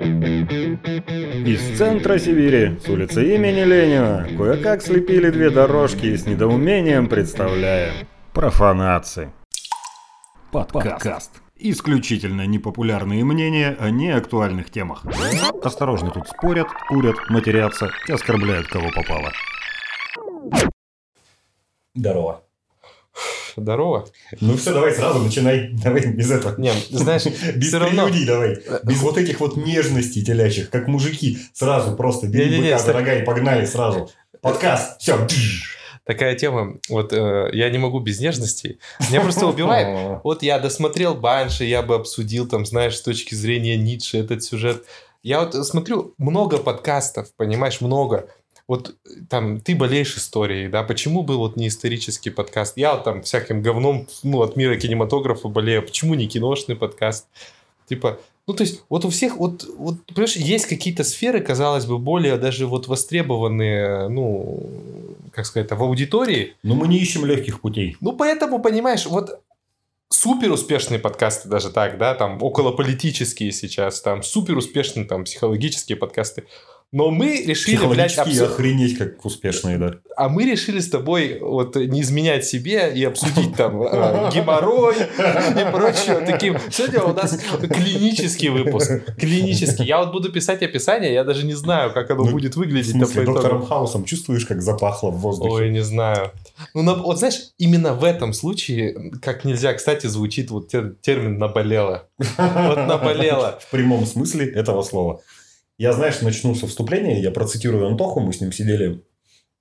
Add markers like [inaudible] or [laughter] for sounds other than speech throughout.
Из центра Сибири, с улицы имени Ленина, кое-как слепили две дорожки и с недоумением представляем. Профанации. Подкаст. Исключительно непопулярные мнения о неактуальных темах. Осторожно тут спорят, курят, матерятся и оскорбляют кого попало. Здорово. Здорово. Ну все, давай сразу начинай. Давай без этого. Не, знаешь, [laughs] без прелюдий давай. Без вот этих вот нежностей телящих, как мужики. Сразу просто бери быка, ста- дорогая, и погнали сразу. Подкаст. Все. Такая тема, вот э, я не могу без нежности. Меня просто убивает. [laughs] Вот я досмотрел Банши, я бы обсудил там, знаешь, с точки зрения Ницше этот сюжет. Я вот смотрю много подкастов, понимаешь, много. Вот там ты болеешь историей, да, почему бы вот не исторический подкаст? Я вот там всяким говном, ну, от мира кинематографа болею, почему не киношный подкаст? Типа, ну, то есть, вот у всех, вот, вот, понимаешь, есть какие-то сферы, казалось бы, более даже вот востребованные, ну, как сказать, в аудитории, Но мы не ищем легких путей. ну, поэтому, понимаешь, вот супер успешные подкасты даже так, да, там околополитические сейчас, там супер успешные там психологические подкасты. Но мы решили, блядь, обсу- охренеть, как успешные, да. а мы решили с тобой вот не изменять себе и обсудить там э, геморрой и прочее. Таким. Сегодня у нас клинический выпуск. Клинический. Я вот буду писать описание, я даже не знаю, как оно Ну, будет В выглядеть. смысле, по итогу. доктором Хаусом чувствуешь, как запахло в воздухе? Ой, не знаю. Ну, вот знаешь, именно в этом случае, как нельзя, кстати, звучит вот тер- термин «наболело». Вот наболело. [laughs] В прямом смысле этого слова. Я, знаешь, начну со вступления. Я процитирую Антоху. Мы с ним сидели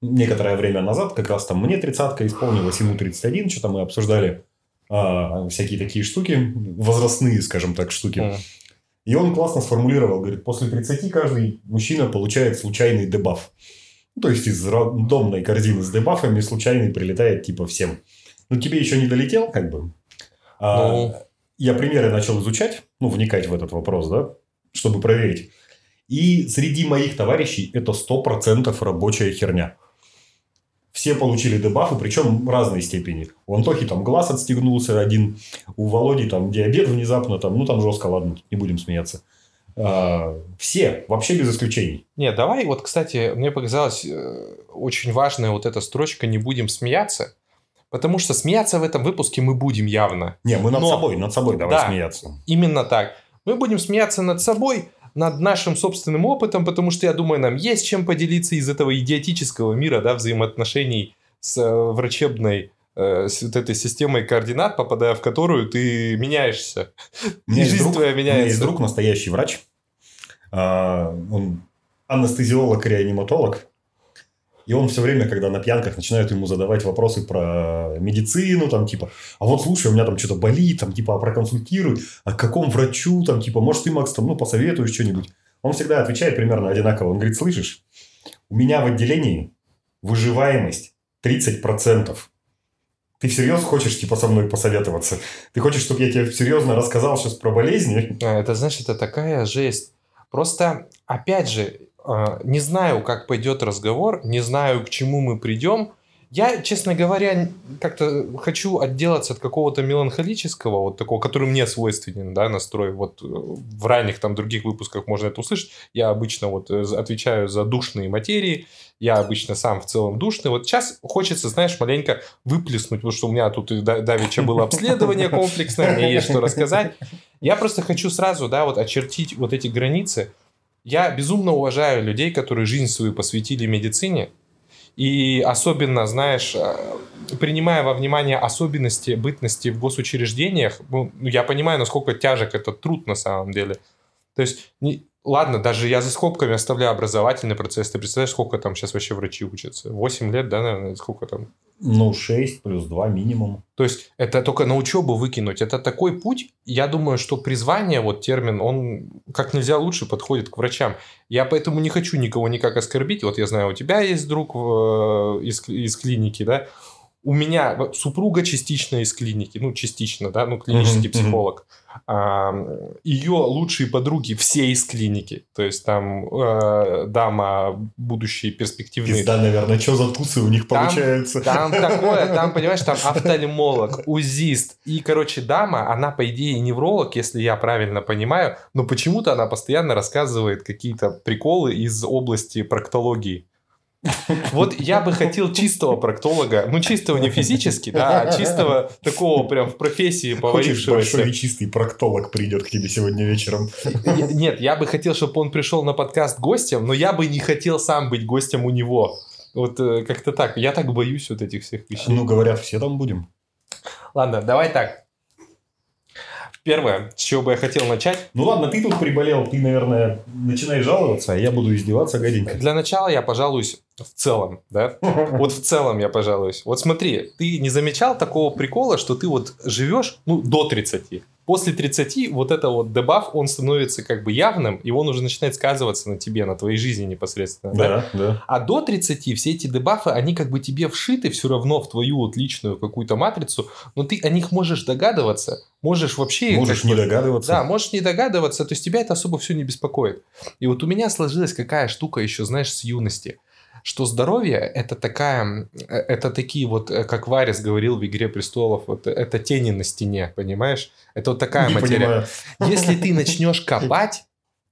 некоторое время назад. Как раз там мне тридцатка исполнилась, ему 31. Что-то мы обсуждали а, всякие такие штуки. Возрастные, скажем так, штуки. М. И он классно сформулировал. Говорит, после 30 каждый мужчина получает случайный дебаф. Ну, то есть, из рандомной корзины с дебафами случайный прилетает типа всем. Ну, тебе еще не долетел, как бы. А, Ну. Я примеры начал изучать, ну, вникать в этот вопрос, да, чтобы проверить. И среди моих товарищей это 100% рабочая херня. Все получили дебафы, причем в разной степени. У Антохи там глаз отстегнулся один, у Володи там диабет внезапно, там, ну там жестко, ладно, не будем смеяться. А, все, вообще без исключений. Не, давай, вот, кстати, мне показалась э, очень важная вот эта строчка «не будем смеяться», потому что смеяться в этом выпуске мы будем явно. Не, мы над Но- собой, над собой давай Да. смеяться. Именно так. Мы будем смеяться над собой, над нашим собственным опытом, потому что, я думаю, нам есть чем поделиться из этого идиотического мира, да, взаимоотношений с э, врачебной э, с вот этой системой координат, попадая в которую ты меняешься. У меня есть жизнь друг- твоя У меня есть меняется. друг, настоящий врач. А, Он анестезиолог, реаниматолог. И он все время, когда на пьянках начинают ему задавать вопросы про медицину, там типа, а вот слушай, у меня там что-то болит, там типа, а проконсультируй, а к какому врачу, там типа, может ты, Макс, там, ну, посоветуешь что-нибудь. Он всегда отвечает примерно одинаково. Он говорит, слышишь, у меня в отделении выживаемость 30%. Ты всерьез хочешь, типа, со мной посоветоваться? Ты хочешь, чтобы я тебе серьезно рассказал сейчас про болезни? А, Это, знаешь, это такая жесть. Просто, опять же, не знаю, как пойдет разговор, не знаю, к чему мы придем. Я, честно говоря, как-то хочу отделаться от какого-то меланхолического, вот такого, который мне свойственен, да, настрой. Вот э, в ранних там других выпусках можно это услышать. Я обычно вот э, отвечаю за душные материи, я обычно сам в целом душный. Вот сейчас хочется, знаешь, маленько выплеснуть, потому что у меня тут да- давеча было обследование комплексное, мне есть что рассказать. Я просто хочу сразу, да, вот очертить вот эти границы. Я безумно уважаю людей, которые жизнь свою посвятили медицине. И особенно, знаешь, э, принимая во внимание особенности бытности в госучреждениях, ну, я понимаю, насколько тяжек этот труд на самом деле. То есть, ладно, даже я за скобками оставляю образовательный процесс. Ты представляешь, сколько там сейчас вообще врачи учатся? 8 лет, да, наверное, сколько там? Ну, 6 плюс 2 минимум. То есть это только на учебу выкинуть. Это такой путь. Я думаю, что призвание, вот термин, он как нельзя лучше подходит к врачам. Я поэтому не хочу никого никак оскорбить. Вот я знаю, у тебя есть друг в- из, из клиники, да. у меня супруга частично из клиники, ну, частично, да, ну, клинический Мгм, психолог. А, ее лучшие подруги все из клиники. То есть там э, дама будущие перспективные. Пизда, наверное, что за тусы у них Там- получаются. Там такое, там, понимаешь, там [laughs] офтальмолог, узист. И, короче, дама, она, по идее, невролог, если я правильно понимаю, но почему-то она постоянно рассказывает какие-то приколы из области проктологии. Вот я бы хотел чистого проктолога, ну чистого не физически, да, а чистого такого прям в профессии Хочешь, поварившегося. большой и чистый проктолог придет к тебе сегодня вечером. Нет, я бы хотел, чтобы он пришел на подкаст гостем, но я бы не хотел сам быть гостем у него. Вот э, как-то так. Я так боюсь вот этих всех вещей. Ну, говорят, все там будем. Ладно, давай так. Первое, с чего бы я хотел начать. Ну ладно, ты тут приболел, ты, наверное, начинай жаловаться, а я буду издеваться гаденько. Для начала я пожалуюсь в целом, да? [laughs] Вот в целом я пожалуюсь. Вот смотри, ты не замечал такого прикола, что ты вот живешь, ну, до 30. После 30 вот это вот дебаф, он становится как бы явным, и он уже начинает сказываться на тебе, на твоей жизни непосредственно. да? Да, да. А до 30 все эти дебафы, они как бы тебе вшиты все равно в твою вот личную какую-то матрицу, но ты о них можешь догадываться, можешь вообще... Можешь не догадываться. Да, можешь не догадываться, то есть тебя это особо все не беспокоит. И вот у меня сложилась какая штука еще, знаешь, с юности, что здоровье это такая, э, это такие вот, э, как Варис говорил в «Игре престолов», вот это тени на стене, понимаешь? Это вот такая Не материя. понимаю. Если ты начнешь копать,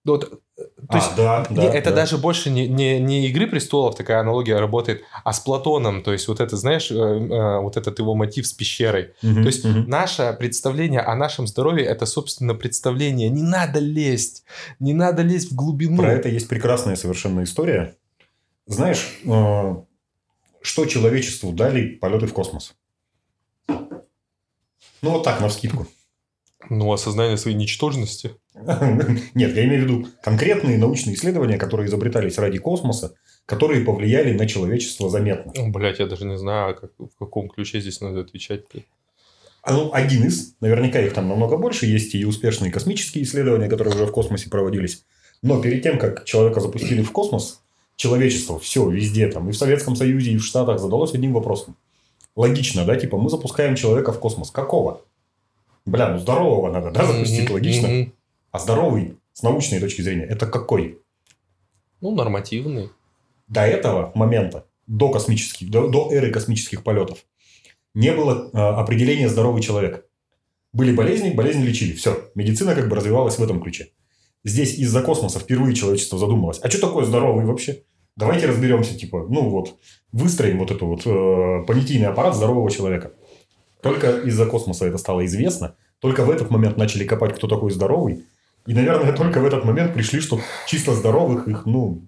вот, э, то есть А, да, не, да, это да. даже больше не, не, не игры престолов такая аналогия работает, а с Платоном. То есть вот это, знаешь, э, э, вот этот его мотив с пещерой. Мгм, То есть мгм. наше представление о нашем здоровье это, собственно, представление. Не надо лезть, не надо лезть в глубину. Про это есть прекрасная совершенно история. Знаешь, э, что человечеству дали полеты в космос? Ну, вот так, на вскидку. Ну, осознание своей ничтожности. [laughs] Нет, я имею в виду конкретные научные исследования, которые изобретались ради космоса, которые повлияли на человечество заметно. Блять, я даже не знаю, как, в каком ключе здесь надо отвечать. А, Ну, один из, наверняка их там намного больше, есть и успешные космические исследования, которые уже в космосе проводились. Но перед тем, как человека запустили в космос, человечество все везде, там, и в Советском Союзе, и в Штатах задалось одним вопросом. Логично, да? Типа, мы запускаем человека в космос. Какого? Бля, ну здорового надо, да, запустить Мгм, логично. мгм. А здоровый, с научной точки зрения, это какой? Ну, нормативный. До этого момента, до космических, до, до эры космических полетов, не было э, определения здоровый человек. Были болезни, болезни лечили. Все. Медицина как бы развивалась в этом ключе. Здесь из-за космоса впервые человечество задумалось. А что такое здоровый вообще? Давайте разберемся, типа, ну вот, выстроим вот этот вот э, понятийный аппарат здорового человека. Только из-за космоса это стало известно. Только в этот момент начали копать, кто такой здоровый. И, наверное, [laughs] только в этот момент пришли, что чисто здоровых их, ну,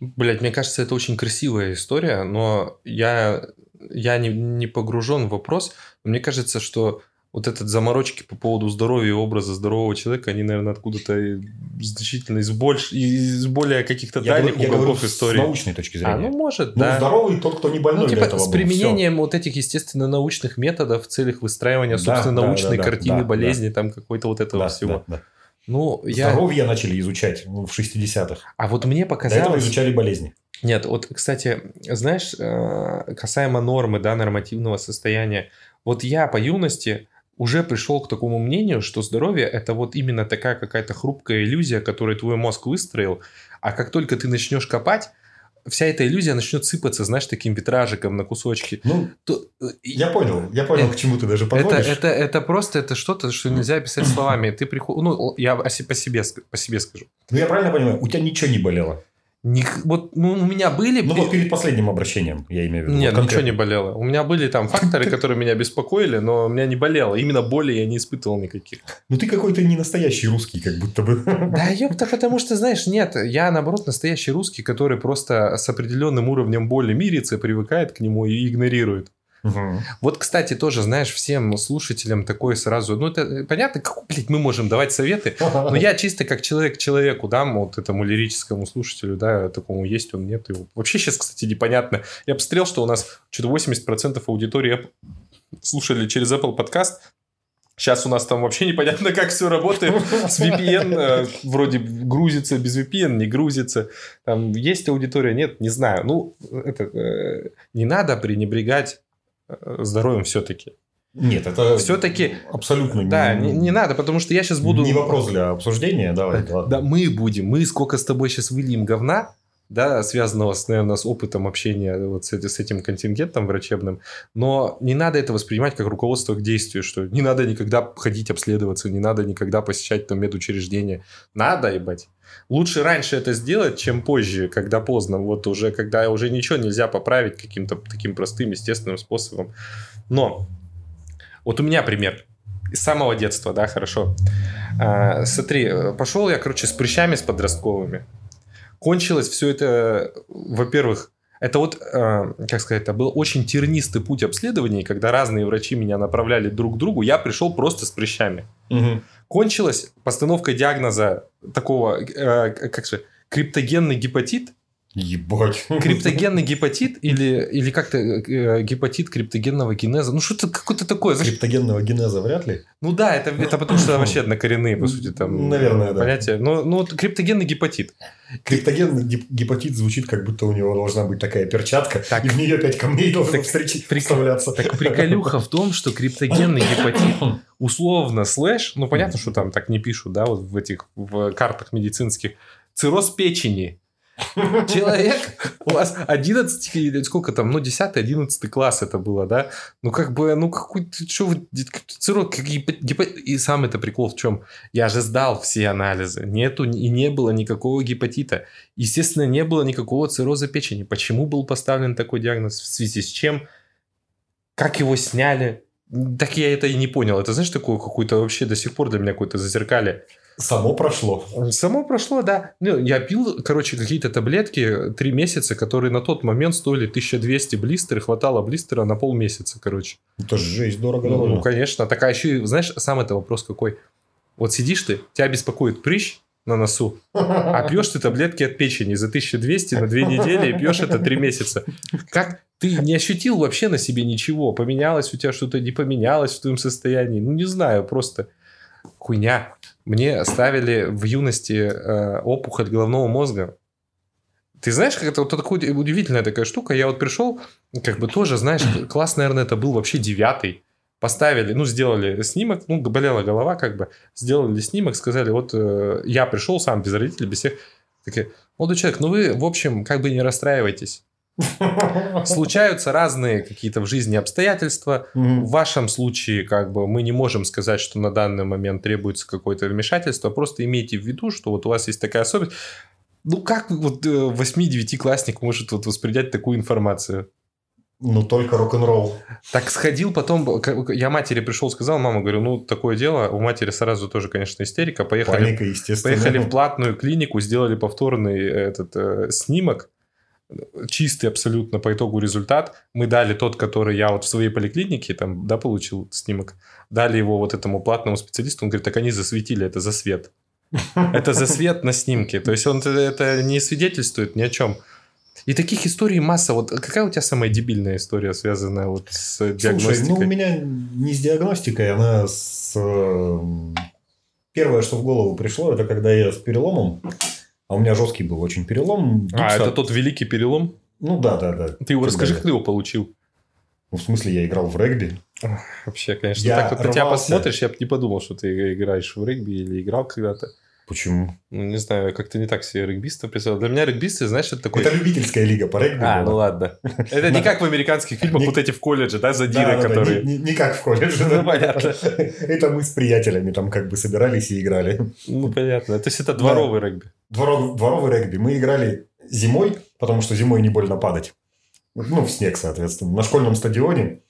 Блять, мне кажется, это очень красивая история, но я, я не, не погружен в вопрос. Мне кажется, что вот этот заморочки по поводу здоровья и образа здорового человека, они, наверное, откуда-то значительно из, больш... из более каких-то Я, дальних я уголков с истории. научной точки А, зрения. ну, может, Ну, да. здоровый тот, кто не больной Ну, типа, этого с был. применением вот этих, естественно, научных методов в целях выстраивания, Да, собственно, да, научной да, да, картины да, болезни, там какой-то вот этого Да, всего. да, да. Ну, я... Здоровье начали изучать ну, в 60-х. А вот мне До этого показалось... изучали болезни. Нет, вот, кстати, знаешь, э, касаемо нормы, да, нормативного состояния, вот я по юности уже пришел к такому мнению, что здоровье это вот именно такая какая-то хрупкая иллюзия, которую твой мозг выстроил, а как только ты начнешь копать, вся эта иллюзия начнет сыпаться, знаешь, таким витражиком на кусочки. Ну, То, э, я понял. Я понял, Э, к чему ты даже это, подводишь. это, это просто это что-то, что нельзя описать словами. Ты приход... Ну, я о по себе, по себе скажу. Ну, я правильно понимаю, у тебя ничего не болело? Ник- Вот, ну, у меня были... Ну, вот перед последним обращением, я имею в виду. Нет, Вот ничего не болело. У меня были там факторы, [laughs] которые меня беспокоили, но у меня не болело. Именно боли я не испытывал никаких. Ну, ты какой-то не настоящий русский, как будто бы. Да, ёпта, потому что, знаешь, нет, я, наоборот, настоящий русский, который просто с определенным уровнем боли мирится, привыкает к нему и игнорирует. Мгм. Вот, кстати, тоже, знаешь, всем слушателям такое сразу... Ну, это э, понятно, как, блядь, мы можем давать советы, но я чисто как человек человеку дам, вот этому лирическому слушателю, да, такому есть он, нет. его. Вообще сейчас, кстати, непонятно. Я посмотрел, что у нас что-то 80% аудитории слушали через Apple подкаст. Сейчас у нас там вообще непонятно, как все работает. С VPN э, вроде грузится, без VPN не грузится. Там есть аудитория, нет, не знаю. Ну, это, э, не надо пренебрегать здоровьем все-таки. Нет, это Все-таки, абсолютно да, не, не надо, потому что я сейчас буду... не вопрос для обсуждения. Давай, [laughs] Да, ладно. мы будем. Мы сколько с тобой сейчас выльем говна, да, связанного, с, наверное, с опытом общения вот с, с этим контингентом врачебным. Но не надо это воспринимать как руководство к действию, что не надо никогда ходить обследоваться, не надо никогда посещать там медучреждения. Надо, ебать. Лучше раньше это сделать, чем позже, когда поздно. Вот уже, когда уже ничего нельзя поправить каким-то таким простым, естественным способом. Но вот у меня пример. Из самого детства, да, хорошо. А, смотри, э, пошел я, короче, с прыщами, с подростковыми. Кончилось все это, во-первых, это вот, э, как сказать, это был очень тернистый путь обследований, когда разные врачи меня направляли друг к другу, я пришел просто с прыщами. Мгм. Кончилась постановкой диагноза такого, э, как же, криптогенный гепатит, Ебать. [laughs] криптогенный гепатит или, или как-то э, гепатит криптогенного генеза, ну что-то какое-то такое, знаешь, Криптогенного генеза вряд ли. ну да, это, это потому что [laughs] вообще однокоренные, по сути, там Наверное, да. понятия. Ну, ну вот криптогенный гепатит. Криптогенный геп- гепатит звучит, как будто у него должна быть такая перчатка, Так. и в нее пять камней должно Так прик- вставляться. Так приколюха в том, что криптогенный гепатит условно слэш, ну понятно, что там так не пишут, да, вот в этих в картах медицинских, цирроз печени. [laughs] Человек, у вас 11, или сколько там, ну 10-11 класс это было, да? Ну как бы, ну какой, ты что, вы, гепа- и сам это прикол в чем? Я же сдал все анализы, нету и не было никакого гепатита. Естественно, не было никакого цирроза печени. Почему был поставлен такой диагноз? В связи с чем? Как его сняли? Так я это и не понял. Это, знаешь, такое какое-то вообще до сих пор для меня какое-то зазеркалье. Само прошло. Само прошло, да. Ну, я пил, короче, какие-то таблетки три месяца, которые на тот момент стоили 1200 блистер, и хватало блистера на полмесяца, короче. Это жесть, дорого, Ну, дорого. конечно. Так, а еще, и, знаешь, сам это вопрос какой. Вот сидишь ты, тебя беспокоит прыщ на носу, а пьешь ты таблетки от печени за 1200 на две недели и пьешь это три месяца. Как ты не ощутил вообще на себе ничего? Поменялось у тебя что-то, не поменялось в твоем состоянии? Ну, не знаю, просто хуйня. Мне ставили в юности э, опухоль головного мозга. Ты знаешь, как это вот такая удивительная такая штука. Я вот пришел, как бы тоже, знаешь, класс, наверное, это был вообще девятый. Поставили, ну, сделали снимок, ну, болела голова, как бы, сделали снимок, сказали, вот э, я пришел сам без родителей, без всех. Такие, молодой человек, ну вы, в общем, как бы не расстраивайтесь. [laughs] Случаются разные какие-то в жизни обстоятельства. В вашем случае, как бы, мы не можем сказать, что на данный момент требуется какое-то вмешательство. Просто имейте в виду, что вот у вас есть такая особенность. Ну, как вот э, 8-9-классник может вот воспринять такую информацию? Ну, только рок-н-ролл. Так сходил потом, к- я матери пришел, сказал, мама, говорю, ну, такое дело. У матери сразу тоже, конечно, истерика. Поехали, Паника, естественно. поехали в платную клинику, сделали повторный э, этот э, снимок. Чистый абсолютно по итогу результат. Мы дали тот, который я вот в своей поликлинике там, да, получил снимок. Дали его вот этому платному специалисту. Он говорит, так они засветили, это за свет. Это за свет на снимке. То есть он это- это не свидетельствует ни о чем. И таких историй масса. Вот какая у тебя самая дебильная история, связанная вот с Слушай, диагностикой? ну у меня не с диагностикой, она с... э, Первое, что в голову пришло, это когда я с переломом, а у меня жесткий был очень перелом. А, гипса. это тот великий перелом? Ну да, да, да. Ты его расскажи, как ты его получил. Ну, в смысле, я играл в регби. Вообще, конечно, Я так вот на тебя рвался. посмотришь, я бы не подумал, что ты играешь в регби или играл когда-то. Почему? Ну, не знаю, как-то не так себе регбиста представил. Для меня регбисты, знаешь, это такой... Это любительская лига по регби. А, ну ладно. Это не как в американских фильмах, вот эти в колледже, да, задиры, которые... не, как в колледже. Ну, понятно. Это мы с приятелями там как бы собирались и играли. Ну, понятно. То есть это дворовый регби. Дворов- дворовый регби. Мы играли зимой, потому что зимой не больно падать. Ну, в снег, соответственно, на школьном стадионе.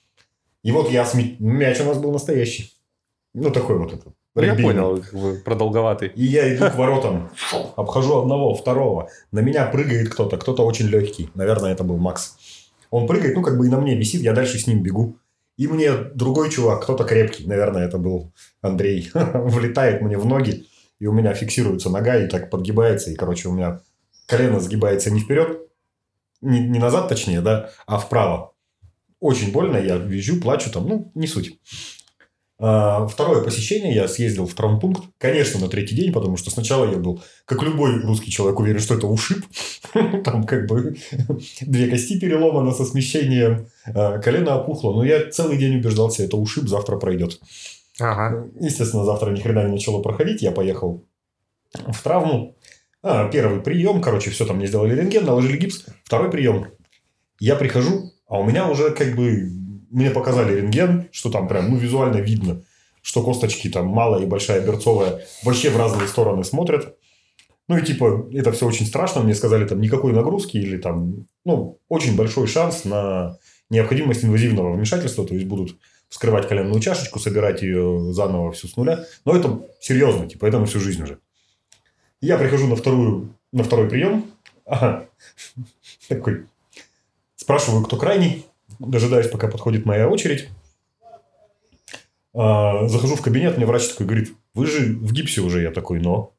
И вот я с ми- мяч у нас был настоящий. Ну, такой вот этот. Ну, Я понял, как бы продолговатый. И я иду к воротам, обхожу одного, второго. На меня прыгает кто-то, кто-то очень легкий. Наверное, это был Макс. Он прыгает, ну, как бы и на мне висит, я дальше с ним бегу. И мне другой чувак, кто-то крепкий, наверное, это был Андрей, [laughs] влетает мне в ноги, и у меня фиксируется нога, и так подгибается, и, короче, у меня колено сгибается не вперед, не, не назад, точнее, да, а вправо. Очень больно, я визжу, плачу там, ну, не суть. А, второе посещение я съездил в травмпункт, конечно, на третий день, потому что сначала я был, как любой русский человек, уверен, что это ушиб. [laughs] Там как бы [laughs] две кости переломаны со смещением, а, колено опухло. Но я целый день убеждался, это ушиб, завтра пройдет. Ага. Естественно, завтра ни хрена не начало проходить, я поехал в травму. А, первый прием, короче, все там мне сделали рентген, наложили гипс. Второй прием. Я прихожу, а у меня уже как бы мне показали рентген, что там прям, ну, визуально видно, что косточки там малая и большая берцовая вообще в разные стороны смотрят. Ну, и типа, это все очень страшно. Мне сказали, там, никакой нагрузки или там, ну, очень большой шанс на необходимость инвазивного вмешательства. То есть, будут вскрывать коленную чашечку, собирать ее заново всю с нуля. Но это серьезно, типа, это на всю жизнь уже. Я прихожу на, вторую, на второй прием. Ага. [laughs] Такой. Спрашиваю, кто крайний дожидаюсь, пока подходит моя очередь. А, захожу в кабинет, мне врач такой говорит, вы же в гипсе уже. Я такой, но.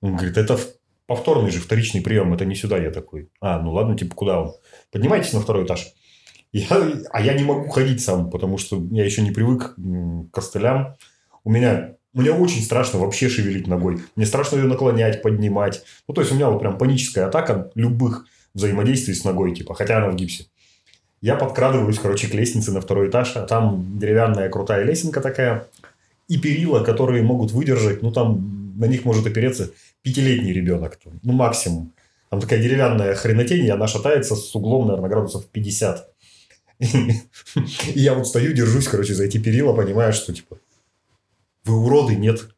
Он говорит, это повторный же, вторичный прием, это не сюда. Я такой, а, ну ладно, типа, куда он? Поднимайтесь на второй этаж. Я, а я не могу ходить сам, потому что я еще не привык к костылям. У меня мне очень страшно вообще шевелить ногой. Мне страшно ее наклонять, поднимать. Ну, то есть, у меня вот прям паническая атака любых взаимодействий с ногой, типа, хотя она в гипсе. Я подкрадываюсь, короче, к лестнице на второй этаж, а там деревянная крутая лесенка такая, и перила, которые могут выдержать, ну, там на них может опереться пятилетний ребенок, ну, максимум. Там такая деревянная хренотень, и она шатается с углом, наверное, градусов 50. И я вот стою, держусь, короче, за эти перила, понимаю, что, типа, вы уроды, нет?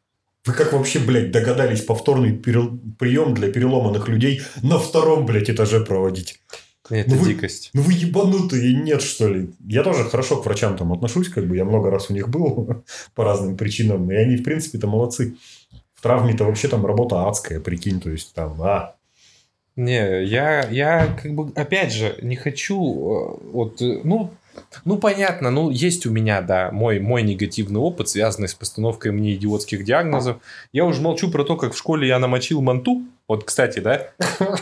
Вы как вообще, блядь, догадались повторный прием для переломанных людей на втором, блядь, этаже проводить? Это ну дикость. Вы, ну вы ебанутые, нет, что ли? Я тоже хорошо к врачам там отношусь, как бы я много раз у них был [laughs] по разным причинам, и они, в принципе-то, молодцы. В травме-то вообще там работа адская, прикинь, то есть там, а, не, я, я как бы, опять же, не хочу, э, вот, э, ну, ну, понятно, ну, есть у меня, да, мой, мой негативный опыт, связанный с постановкой мне идиотских диагнозов. Я уже молчу про то, как в школе я намочил манту, вот, кстати, да?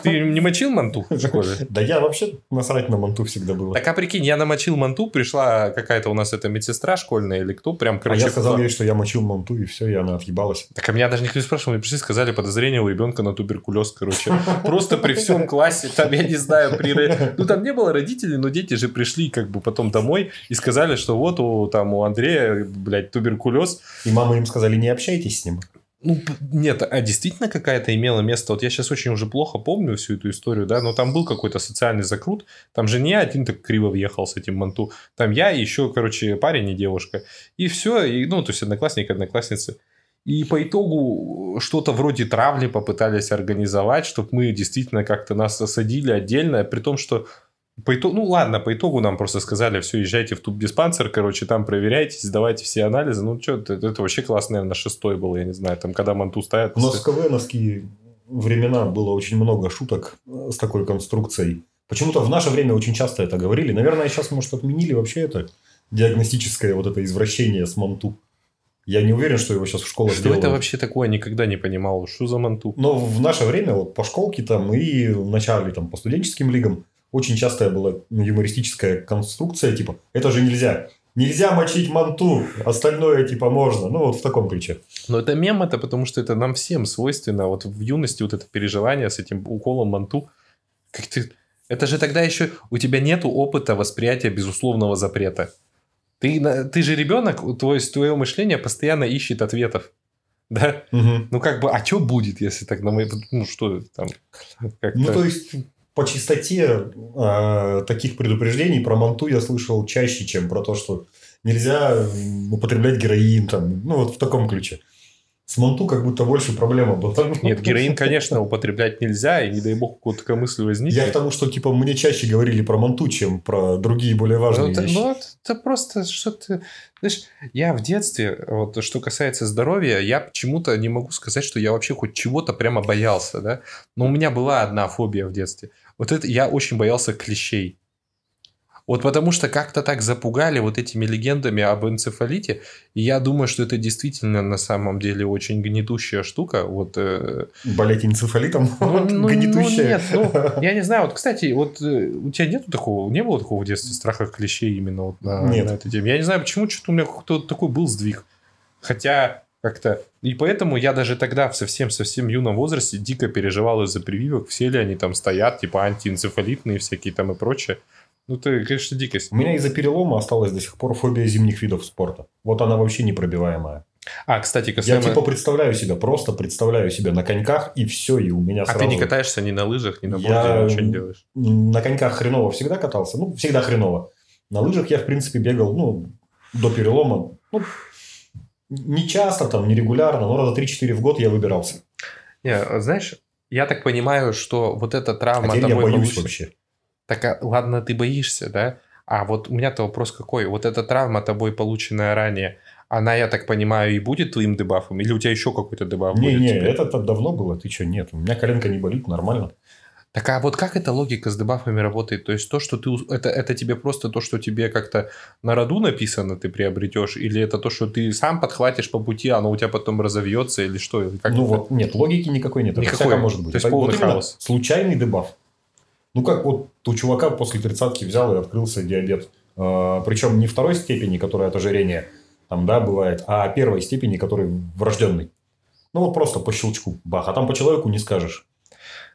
Ты не мочил манту в школе? [laughs] Да я вообще насрать на манту всегда было. Так, а прикинь, я намочил манту, пришла какая-то у нас эта медсестра школьная или кто, прям, короче... А я сказал ей, что я мочил манту, и все, и она отъебалась. Так, а меня даже никто не спрашивал, мне пришли, сказали подозрение у ребенка на туберкулез, короче. Просто при всем классе, там, я не знаю, при... Ну, там не было родителей, но дети же пришли как бы потом домой и сказали, что вот у, там, у Андрея, блядь, туберкулез. И мама им сказали, не общайтесь с ним. Ну, нет, а действительно какая-то имела место. Вот я сейчас очень уже плохо помню всю эту историю, да, но там был какой-то социальный закрут. Там же не один так криво въехал с этим манту. Там я и еще, короче, парень и девушка. И все, и, ну, то есть одноклассник, одноклассницы. И по итогу что-то вроде травли попытались организовать, чтобы мы действительно как-то нас осадили отдельно, при том, что по итогу, ну ладно, по итогу нам просто сказали, все, езжайте в туб-диспансер, короче, там проверяйтесь, сдавайте все анализы. Ну, что, это, это вообще классно, наверное, шестой был, я не знаю, там, когда манту ставят. У нас в КВНовские времена было очень много шуток э, с такой конструкцией. Почему-то в наше время очень часто это говорили. Наверное, сейчас, может, отменили вообще это диагностическое вот это извращение с манту. Я не уверен, что его сейчас в школах Что делают. это вообще такое? Никогда не понимал. Что за манту? Но в наше время, вот по школке там и в начале там по студенческим лигам, очень частая была юмористическая конструкция, типа, это же нельзя. Нельзя мочить манту, остальное типа можно. Ну, вот в таком ключе. Но это мем, это потому что это нам всем свойственно. Вот в юности вот это переживание с этим уколом манту. Как ты... Это же тогда еще у тебя нету опыта восприятия безусловного запрета. Ты, ты же ребенок, твое, твое мышление постоянно ищет ответов. Да? Угу. Ну, как бы, а что будет, если так на моей... Ну, что там? Ну, то есть, по чистоте э, таких предупреждений про манту я слышал чаще, чем про то, что нельзя употреблять героин, там, ну вот в таком ключе. С манту как будто больше проблема была. Нет, героин, конечно, употреблять нельзя, и не дай бог какую-то такая мысль возникнет. Я к тому, что типа мне чаще говорили про манту, чем про другие более важные ну, вещи. Ну, это просто что-то... Знаешь, я в детстве, вот что касается здоровья, я почему-то не могу сказать, что я вообще хоть чего-то прямо боялся, да. Но у меня была одна фобия в детстве. Вот это я очень боялся клещей. Вот потому что как-то так запугали вот этими легендами об энцефалите. И я думаю, что это действительно на самом деле очень гнетущая штука. Вот, э... Болеть энцефалитом? [laughs] Ну, ну, гнетущая. Ну, нет, ну, [laughs] я не знаю. Вот, кстати, вот э, у тебя нет такого, не было такого в детстве страха клещей именно вот на, нет. на этой теме? Я не знаю, почему что-то у меня кто-то такой был сдвиг. Хотя как-то... И поэтому я даже тогда в совсем-совсем юном возрасте дико переживал из-за прививок. Все ли они там стоят, типа антиэнцефалитные всякие там и прочее. Ну, это, конечно, дикость. У меня из-за перелома осталась до сих пор фобия зимних видов спорта. Вот она вообще непробиваемая. А, кстати, Я касаемо... типа представляю себя, просто представляю себя на коньках, и все, и у меня А сразу... ты не катаешься ни на лыжах, ни на борде, Я- ничего не делаешь? На коньках хреново всегда катался. Ну, всегда хреново. На лыжах я, в принципе, бегал, ну, до перелома. Ну, не часто, там, не регулярно, но раза 3-4 в год я выбирался. Не, а знаешь, я так понимаю, что вот эта А травма теперь я боюсь получена- вообще. Так, а, ладно, ты боишься, да? А вот у меня-то вопрос какой? Вот эта травма тобой полученная ранее, она, я так понимаю, и будет твоим дебафом? Или у тебя еще какой-то дебаф будет? Не-не, теперь? это давно было, ты что, нет. У меня коленка не болит, нормально. Так а вот как эта логика с дебафами работает? То есть то, что ты... Это, это тебе просто то, что тебе как-то на роду написано, ты приобретешь? Или это то, что ты сам подхватишь по пути, оно у тебя потом разовьется? Или что? Как ну это? вот, нет, логики никакой нет. Это Никакой. всяко может быть. То есть Это полный вот хаос. случайный дебаф. Ну, как вот у чувака после тридцатки взял и открылся диабет. А, причем не второй степени, которая от ожирения, там, да, бывает, а первой степени, который врожденный. Ну, вот просто по щелчку, бах. А там по человеку не скажешь.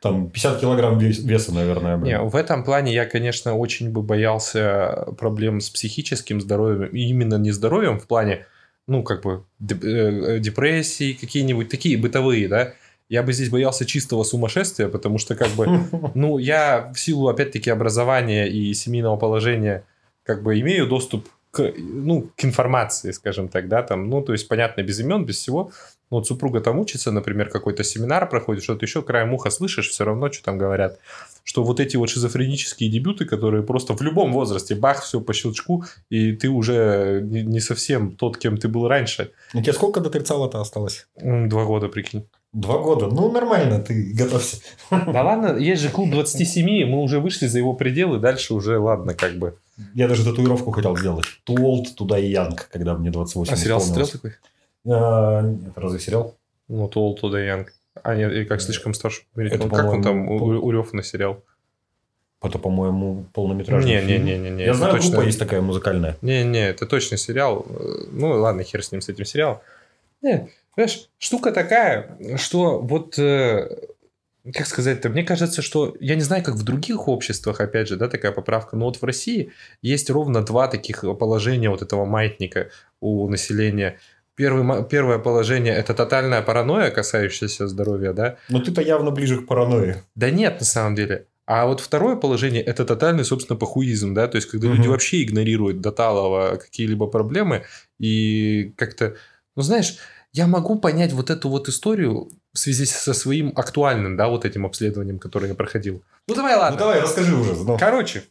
Там 50 килограмм вес- веса, наверное. Не, в этом плане я, конечно, очень бы боялся проблем с психическим здоровьем, и именно не здоровьем в плане, ну, как бы, деп- э, депрессии какие-нибудь, такие бытовые, да. Я бы здесь боялся чистого сумасшествия, потому что, как бы, [laughs] ну, я в силу, опять-таки, образования и семейного положения, как бы, имею доступ к, ну, к информации, скажем так, да, там, ну, то есть, понятно, без имен, без всего. Ну, вот супруга там учится, например, какой-то семинар проходит, что-то еще, краем уха слышишь, все равно, что там говорят что вот эти вот шизофренические дебюты, которые просто в любом возрасте, бах, все по щелчку, и ты уже не совсем тот, кем ты был раньше. Ну, тебе сколько до тридцала-то осталось? М, Два года, прикинь. Два года. Ну, нормально, ты готовься. Да ладно, есть же клуб 27, мы уже вышли за его пределы, дальше уже, ладно, как бы. Я даже татуировку хотел сделать. Too old, туда и young, когда мне 28 А сериал смотрел такой? А, нет, разве сериал? Ну, Тол Туда Янг. А нет, и как слишком старше. умереть. Это, Ну, как он там, Урев на сериал? Это, по-моему, полнометражный фильм. Не-не-не-не. Я знаю, группа есть такая музыкальная. Не-не, это точно сериал. Э, Ну, ладно, хер с ним, с этим сериалом. Не, понимаешь, штука такая, что вот, э, как сказать-то, мне кажется, что, я не знаю, как в других обществах, опять же, да, такая поправка, но вот в России есть ровно два таких положения вот этого маятника у населения. Первый, первое положение – это тотальная паранойя, касающаяся здоровья, да, Но ты-то явно ближе к паранойи. да нет, на самом деле. А вот второе положение – это тотальный, собственно, похуизм, да, то есть, когда люди Мгм. вообще игнорируют до талого какие-либо проблемы и как-то, ну, знаешь, я могу понять вот эту вот историю в связи со своим актуальным, да, вот этим обследованием, которое я проходил. Ну, давай, ладно. Ну, давай, расскажи уже. ну. Короче,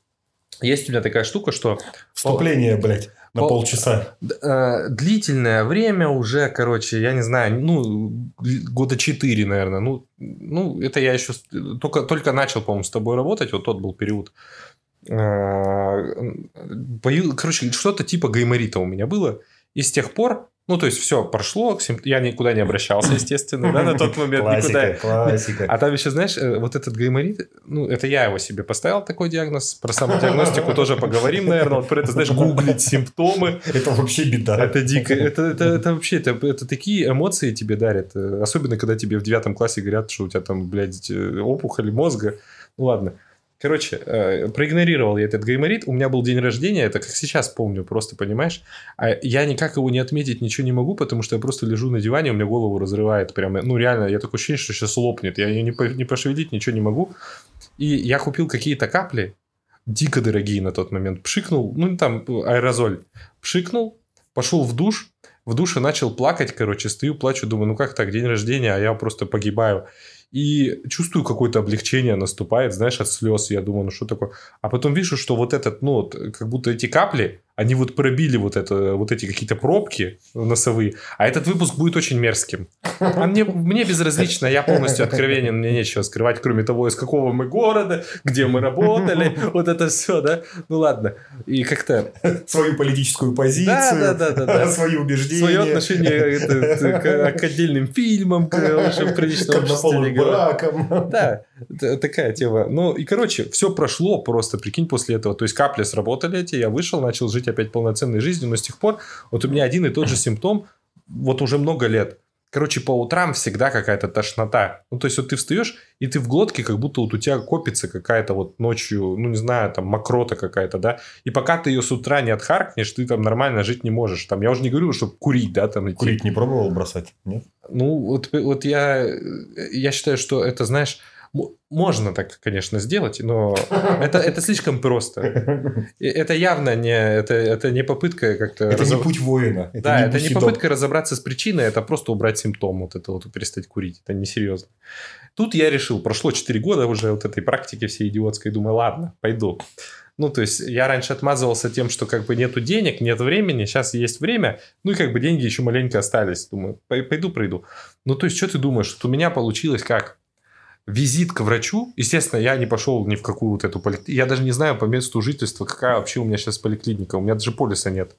есть у меня такая штука, что Вступление, блядь, на Пол- полчаса. э, длительное время уже, короче, я не знаю, ну, года 4, наверное. Ну, ну это я еще только, только начал, по-моему, с тобой работать, вот тот был период. Э, Короче, что-то типа гайморита у меня было. И с тех пор, ну, то есть, все прошло, я никуда не обращался, естественно, да, на тот момент никуда. Классика, классика. А там еще, знаешь, э, вот этот гайморит, ну, это я его себе поставил, такой диагноз. Про самодиагностику [laughs] тоже поговорим, наверное. Вот про это, знаешь, гуглить симптомы. Это вообще беда. Это дико. Это, это, это вообще, это, это такие эмоции тебе дарят. Э, Особенно, когда тебе в девятом классе говорят, что у тебя там, блядь, э, опухоль мозга. Ну, ладно. Короче, э, проигнорировал я этот гайморит. У меня был день рождения, это как сейчас помню, просто понимаешь. А я никак его не отметить ничего не могу, потому что я просто лежу на диване, у меня голову разрывает. Прямо, ну, реально, я такое ощущение, что сейчас лопнет. Я ее не, по- не пошевелить, ничего не могу. И я купил какие-то капли, дико дорогие на тот момент. Пшикнул, ну, там аэрозоль. Пшикнул, пошел в душ, в душе начал плакать, короче, стою, плачу, думаю, ну как так, день рождения, а я просто погибаю. И чувствую, какое-то облегчение наступает, знаешь, от слез. Я думаю, ну что такое? А потом вижу, что вот этот, ну, как будто эти капли, они вот пробили вот, это, вот эти какие-то пробки носовые. А этот выпуск будет очень мерзким. А мне, мне безразлично, я полностью откровенен, мне нечего скрывать, кроме того, из какого мы города, где мы работали, вот это все, да? Ну ладно. И как-то Свою политическую позицию. Да, да, да, да, да. Свои убеждения. свое отношение это, к, к отдельным фильмам, к уже в К приличном обществе не однополым говорю. бракам. Да, такая тема. Ну и, короче, все прошло просто, прикинь, после этого. То есть капли сработали эти, я вышел, начал жить опять полноценной жизнью, но с тех пор вот у меня один и тот же симптом вот уже много лет. Короче, по утрам всегда какая-то тошнота. Ну, то есть, вот ты встаешь, и ты в глотке, как будто вот у тебя копится какая-то вот ночью, ну, не знаю, там, мокрота какая-то, да. И пока ты ее с утра не отхаркнешь, ты там нормально жить не можешь. Там, я уже не говорю, что курить, да, там. Идти. Курить не пробовал бросать, нет? Ну, вот, вот я, я считаю, что это, знаешь, можно так, конечно, сделать, но это, это слишком просто. Это явно не, это, это не попытка как-то... Это разоб... не путь воина. Это да, не это не попытка разобраться с причиной, это просто убрать симптом, вот это вот перестать курить. Это несерьезно. Тут я решил, прошло 4 года уже вот этой практики всей идиотской, думаю, ладно, пойду. Ну, то есть, я раньше отмазывался тем, что как бы нету денег, нет времени, сейчас есть время, ну и как бы деньги еще маленько остались. Думаю, пойду пройду. Ну, то есть, что ты думаешь? Вот у меня получилось как? Визит к врачу, естественно, я не пошел ни в какую вот эту поликлинику. Я даже не знаю по месту жительства, какая вообще у меня сейчас поликлиника. У меня даже полиса нет.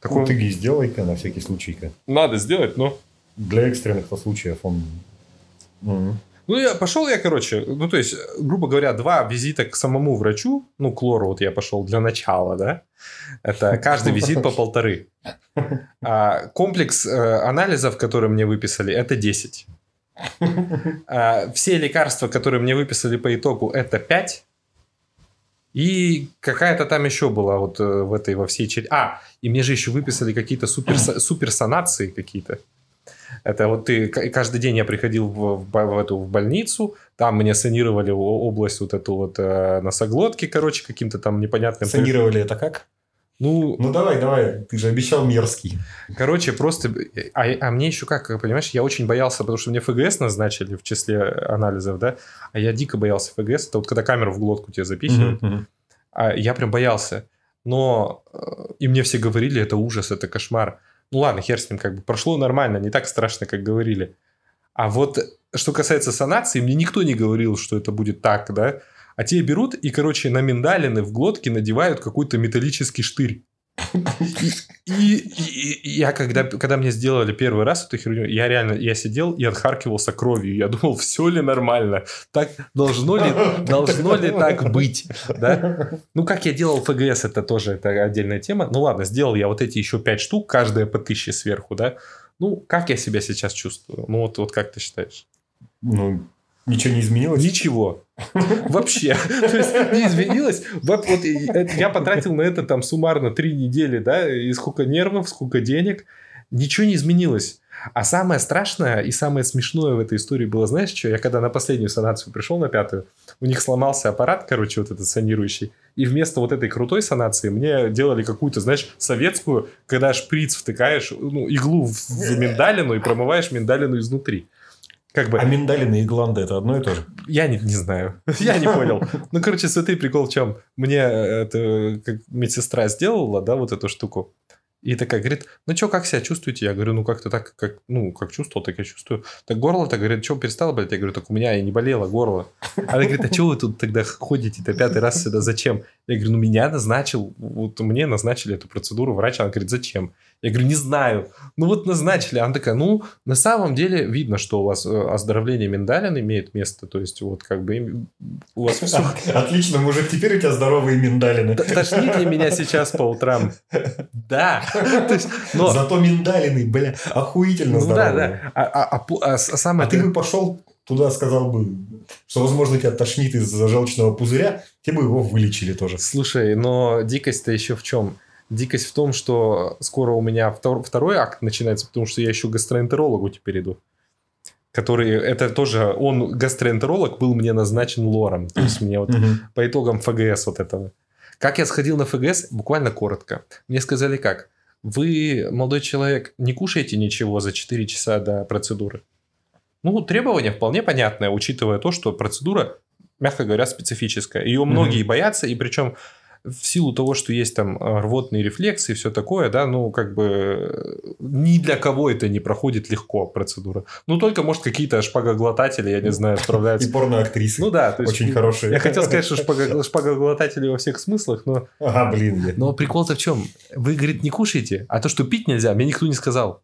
Такой... Ну, ты сделай-ка на всякий случай-ка. Надо сделать, но... Для экстренных случаев он... Угу. Ну, я пошел я, короче, ну, то есть, грубо говоря, два визита к самому врачу, ну, к лору вот я пошел для начала, да, это каждый [laughs] визит по полторы. А комплекс э, анализов, которые мне выписали, это 10. А, все лекарства, которые мне выписали по итогу, это 5. И какая-то там еще была вот э, в этой во всей череде. А, и мне же еще выписали какие-то супер, [clears throat] супер санации какие-то. Это вот ты каждый день я приходил в, в, в эту в больницу, там мне санировали область вот эту вот э, носоглотки, короче, каким-то там непонятным. Санировали это как? Ну, ну давай, давай, ты же обещал мерзкий. Короче, просто... А, а мне еще как, понимаешь, я очень боялся, потому что мне ФГС назначили в числе анализов, да, а я дико боялся ФГС, это вот когда камеру в глотку тебе запихивают, mm-hmm. а я прям боялся. Но э, и мне все говорили, это ужас, это кошмар. Ну ладно, хер с ним, как бы прошло нормально, не так страшно, как говорили. А вот что касается санации, мне никто не говорил, что это будет так, да. А те берут и, короче, на миндалины в глотке надевают какой-то металлический штырь. И, и, и я когда, когда мне сделали первый раз эту херню, я реально, я сидел и отхаркивался кровью. Я думал, все ли нормально? Так должно ли, должно ли так быть? Да? Ну, как я делал ФГС, это тоже это отдельная тема. Ну, ладно, сделал я вот эти еще пять штук, каждая по тысяче сверху, да? Ну, как я себя сейчас чувствую? Ну, вот, вот как ты считаешь? Ну, Ничего не изменилось? Ничего. [laughs] Вообще. То есть не изменилось. Вот я потратил на это там суммарно три недели, да, и сколько нервов, сколько денег. Ничего не изменилось. А самое страшное и самое смешное в этой истории было, знаешь, что? Я когда на последнюю санацию пришел, на пятую, у них сломался аппарат, короче, вот этот санирующий, и вместо вот этой крутой санации мне делали какую-то, знаешь, советскую, когда шприц втыкаешь, ну, иглу в миндалину и промываешь миндалину изнутри. Как бы... А миндалины и гланды это одно и то же? Я не, не знаю. [laughs] Я не понял. Ну, короче, смотри, прикол в чем. Мне это как медсестра сделала, да, вот эту штуку. И такая говорит, ну что, как себя чувствуете? Я говорю, ну как-то так, как, ну, как чувствовал, так я чувствую. Так горло так говорит, что перестало болеть? Я говорю, так у меня и не болело горло. Она говорит, а что вы тут тогда ходите-то пятый раз сюда, зачем? Я говорю, ну меня назначил, вот мне назначили эту процедуру врач. Она говорит, зачем? Я говорю, не знаю. Ну вот назначили. Она такая, ну, на самом деле видно, что у вас э, оздоровление миндалин имеет место. То есть вот как бы у вас все... [laughs] Отлично, мужик, теперь у тебя здоровые миндалины. Тошнит ли меня сейчас по утрам? Да. Зато миндалины, бля, охуительно здоровые. Ну да, да. А, а, а, а самое... А ты бы пошел туда, сказал бы, что, возможно, тебя тошнит из-за желчного пузыря, тебе бы его вылечили тоже. Слушай, но дикость-то еще в чем? Дикость в том, что скоро у меня втор, второй акт начинается, потому что я еще гастроэнтерологу теперь иду. Который, это тоже, он гастроэнтеролог был мне назначен лором. То есть мне вот по итогам ФГС вот этого. Как я сходил на ФГС? Буквально коротко. Мне сказали как? Вы, молодой человек, не кушаете ничего за 4 часа до процедуры. Ну, требование вполне понятное, учитывая то, что процедура, мягко говоря, специфическая. Ее многие боятся, и причем в силу того, что есть там э, рвотные рефлексы и все такое, да, ну, как бы э, ни для кого это не проходит легко, процедура. Ну, только, может, какие-то шпагоглотатели, я не знаю, справляются. И порноактрисы. Ну, да. То есть, Очень хорошие. Я хотел сказать, что шпагоглотатели во всех смыслах, но... Ага, блин. Но прикол-то в чем? Вы, говорит, не кушаете, а то, что пить нельзя, мне никто не сказал.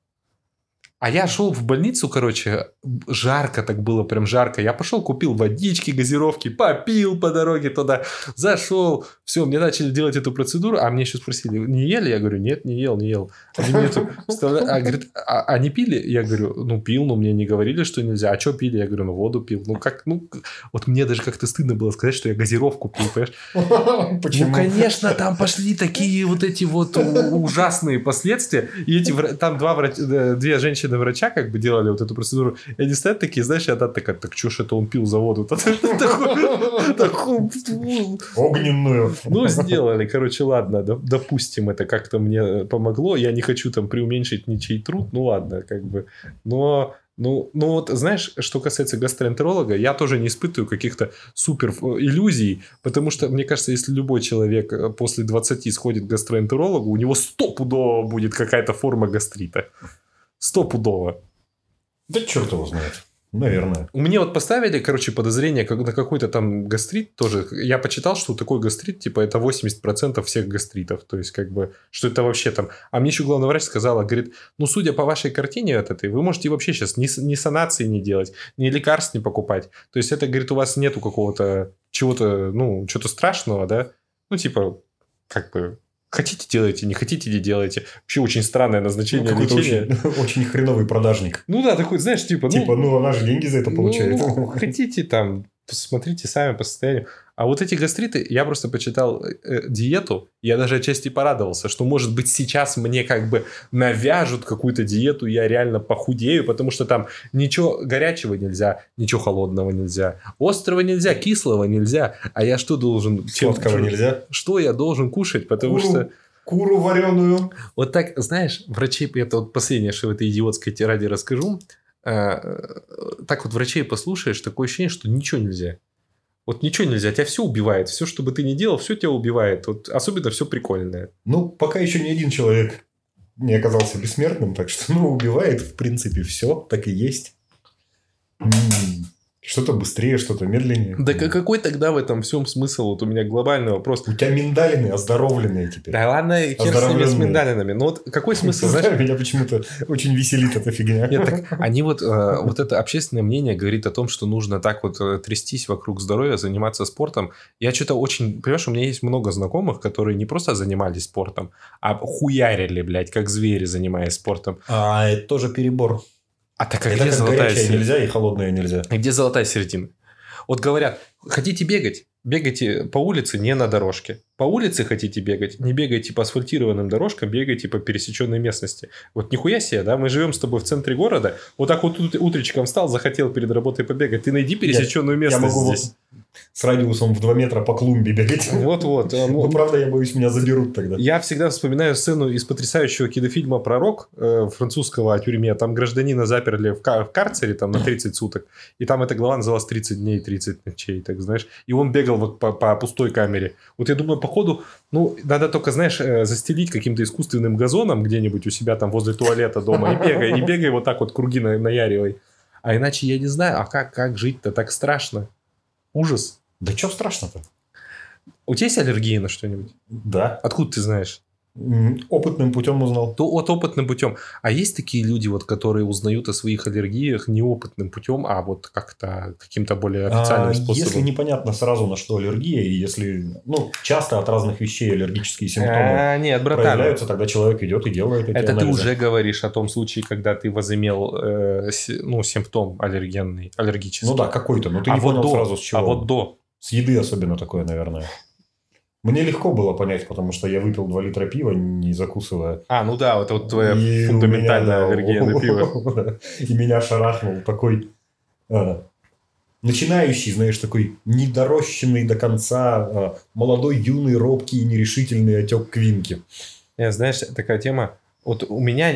А я шел в больницу, короче, жарко так было, прям жарко. Я пошел, купил водички, газировки, попил по дороге туда, зашел. Все, мне начали делать эту процедуру, а мне еще спросили, не ели? Я говорю, нет, не ел, не ел. Они, мне тут [laughs] а, говорит, а, а не пили? Я говорю, ну пил, но мне не говорили, что нельзя. А что пили? Я говорю, ну воду пил. Ну как, ну, вот мне даже как-то стыдно было сказать, что я газировку пил, понимаешь? [laughs] Почему? Ну, конечно, там пошли такие вот эти вот ужасные последствия. И эти, там два э, две женщины-врача как бы делали вот эту процедуру. И они стоят такие, знаешь, и одна такая, так что ж это он пил за воду? [laughs] Огненную. Ну, сделали. Короче, ладно, доп- допустим, это как-то мне помогло. Я не хочу там преуменьшить ничей труд. Ну, ладно, как бы. Но ну, ну вот, знаешь, что касается гастроэнтеролога, я тоже не испытываю каких-то супер э, иллюзий, потому что, мне кажется, если любой человек э, после 20 сходит к гастроэнтерологу, у него стопудово будет какая-то форма гастрита. Стопудово. Да черт его знает. Наверное. Мне вот поставили, короче, подозрение как на какой-то там гастрит тоже. Я почитал, что такой гастрит, типа, это 80% всех гастритов. То есть, как бы, что это вообще там... А мне еще главный врач сказала, говорит, ну, судя по вашей картине от этой, вы можете вообще сейчас ни, ни санации не делать, ни лекарств не покупать. То есть, это, говорит, у вас нету какого-то чего-то, ну, чего-то страшного, да? Ну, типа, как бы, хотите делайте, не хотите не делайте. Вообще очень странное Ну, назначение какой-то лечения. очень, [laughs] очень хреновый продажник. Ну да, такой, знаешь, типа, ну, Типа, ну, она же деньги за это ну, получает. ну, хотите там, посмотрите сами по состоянию. А вот эти гастриты, я просто почитал э, диету, я даже отчасти порадовался, что, может быть, сейчас мне как бы навяжут какую-то диету, я реально похудею, потому что там ничего горячего нельзя, ничего холодного нельзя, острого нельзя, кислого нельзя. А я что должен... Сладкого нельзя. Что я должен кушать? Потому Куру. что... Куру вареную. Вот так, знаешь, врачи, это вот последнее, что в этой идиотской тираде расскажу, э, так вот врачей послушаешь, такое ощущение, что ничего нельзя. Вот ничего нельзя, тебя все убивает. Все, что бы ты ни делал, все тебя убивает. Вот особенно все прикольное. Ну, пока еще ни один человек не оказался бессмертным, так что, ну, убивает, в принципе, все, так и есть. М, Что-то быстрее, что-то медленнее. Да какой тогда в этом всем смысл? Вот у меня глобальный вопрос. У тебя миндалины оздоровленные теперь. Да ладно, хер с ними с миндалинами. Но вот какой [laughs] смысл, знаешь? Меня почему-то очень веселит эта фигня. Нет, так они вот, э, вот это общественное мнение говорит о том, что нужно так вот э, трястись вокруг здоровья, заниматься спортом. Я что-то очень, понимаешь, у меня есть много знакомых, которые не просто занимались спортом, а хуярили, блядь, как звери, занимаясь спортом. А это тоже перебор. А так а где как золотая середина? нельзя и холодное нельзя. А Где золотая середина? Вот говорят, хотите бегать? Бегайте по улице, не на дорожке. По улице хотите бегать? Не бегайте по асфальтированным дорожкам, бегайте по пересеченной местности. Вот нихуя себе, да? Мы живем с тобой в центре города. Вот так вот ут- утречком встал, захотел перед работой побегать. Ты найди пересеченную Я местность могу вот здесь. с радиусом в 2 метра по клумбе бегать. Вот-вот. а, ну, Ну, правда, я боюсь, меня заберут тогда. Я всегда вспоминаю сцену из потрясающего кинофильма «Пророк» э, французского о тюрьме. Там гражданина заперли в, ка- в карцере там, на [clears throat] 30 суток. И там эта глава называлась «30 дней, 30 ночей». Так, знаешь? И он бегал вот по, по пустой камере. Вот я думаю, походу, ну, надо только, знаешь, э, застелить каким-то искусственным газоном где-нибудь у себя там возле туалета дома. И бегай, и бегай вот так вот круги на- наяривай. А иначе я не знаю, а как, как жить-то так страшно? Ужас. Да что страшно-то? У тебя есть аллергия на что-нибудь? Да. Откуда ты знаешь? Опытным путем узнал. то от опытным путем. А есть такие люди, вот, которые узнают о своих аллергиях неопытным путем, а вот как-то каким-то более официальным А, способом. Если непонятно сразу, на что аллергия, и если ну, часто от разных вещей аллергические симптомы А, нет, братан, проявляются, тогда человек идет и делает эти это ты анализы. уже говоришь о том случае, когда ты возымел э, ну, симптом аллергенный, аллергический. Ну да, какой-то, но ты а не вот понял до, сразу с чего. А вот до. С еды особенно такое, наверное. Мне легко было понять, потому что я выпил 2 литра пива, не закусывая. А, ну да, это вот твоя И фундаментальная меня, аллергия на [laughs] пиво. И меня шарахнул такой а, начинающий, знаешь, такой недорощенный до конца, а, молодой, юный, робкий и нерешительный отек квинки. Знаешь, такая тема. Вот у меня,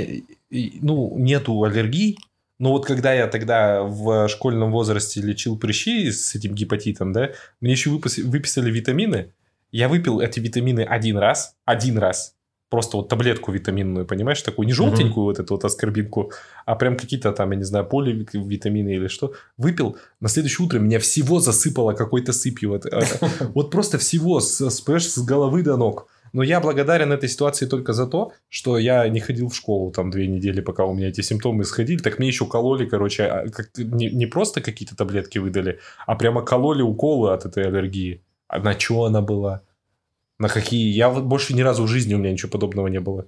ну, нету аллергий, но вот когда я тогда в школьном возрасте лечил прыщи с этим гепатитом, да, мне еще выпис- выписали витамины. Я выпил эти витамины один раз, один раз. Просто вот таблетку витаминную, понимаешь, такую не желтенькую вот эту вот аскорбинку, а прям какие-то там, я не знаю, поливитамины или что. Выпил, на следующее утро меня всего засыпало какой-то сыпью. Вот, э, [laughs] вот просто всего, с, с, понимаешь, с головы до ног. Но я благодарен этой ситуации только за то, что я не ходил в школу там две недели, пока у меня эти симптомы исходили. Так мне еще кололи, короче, а, как, не, не просто какие-то таблетки выдали, а прямо кололи уколы от этой аллергии. На что она была? На какие? Я вот больше ни разу в жизни у меня ничего подобного не было.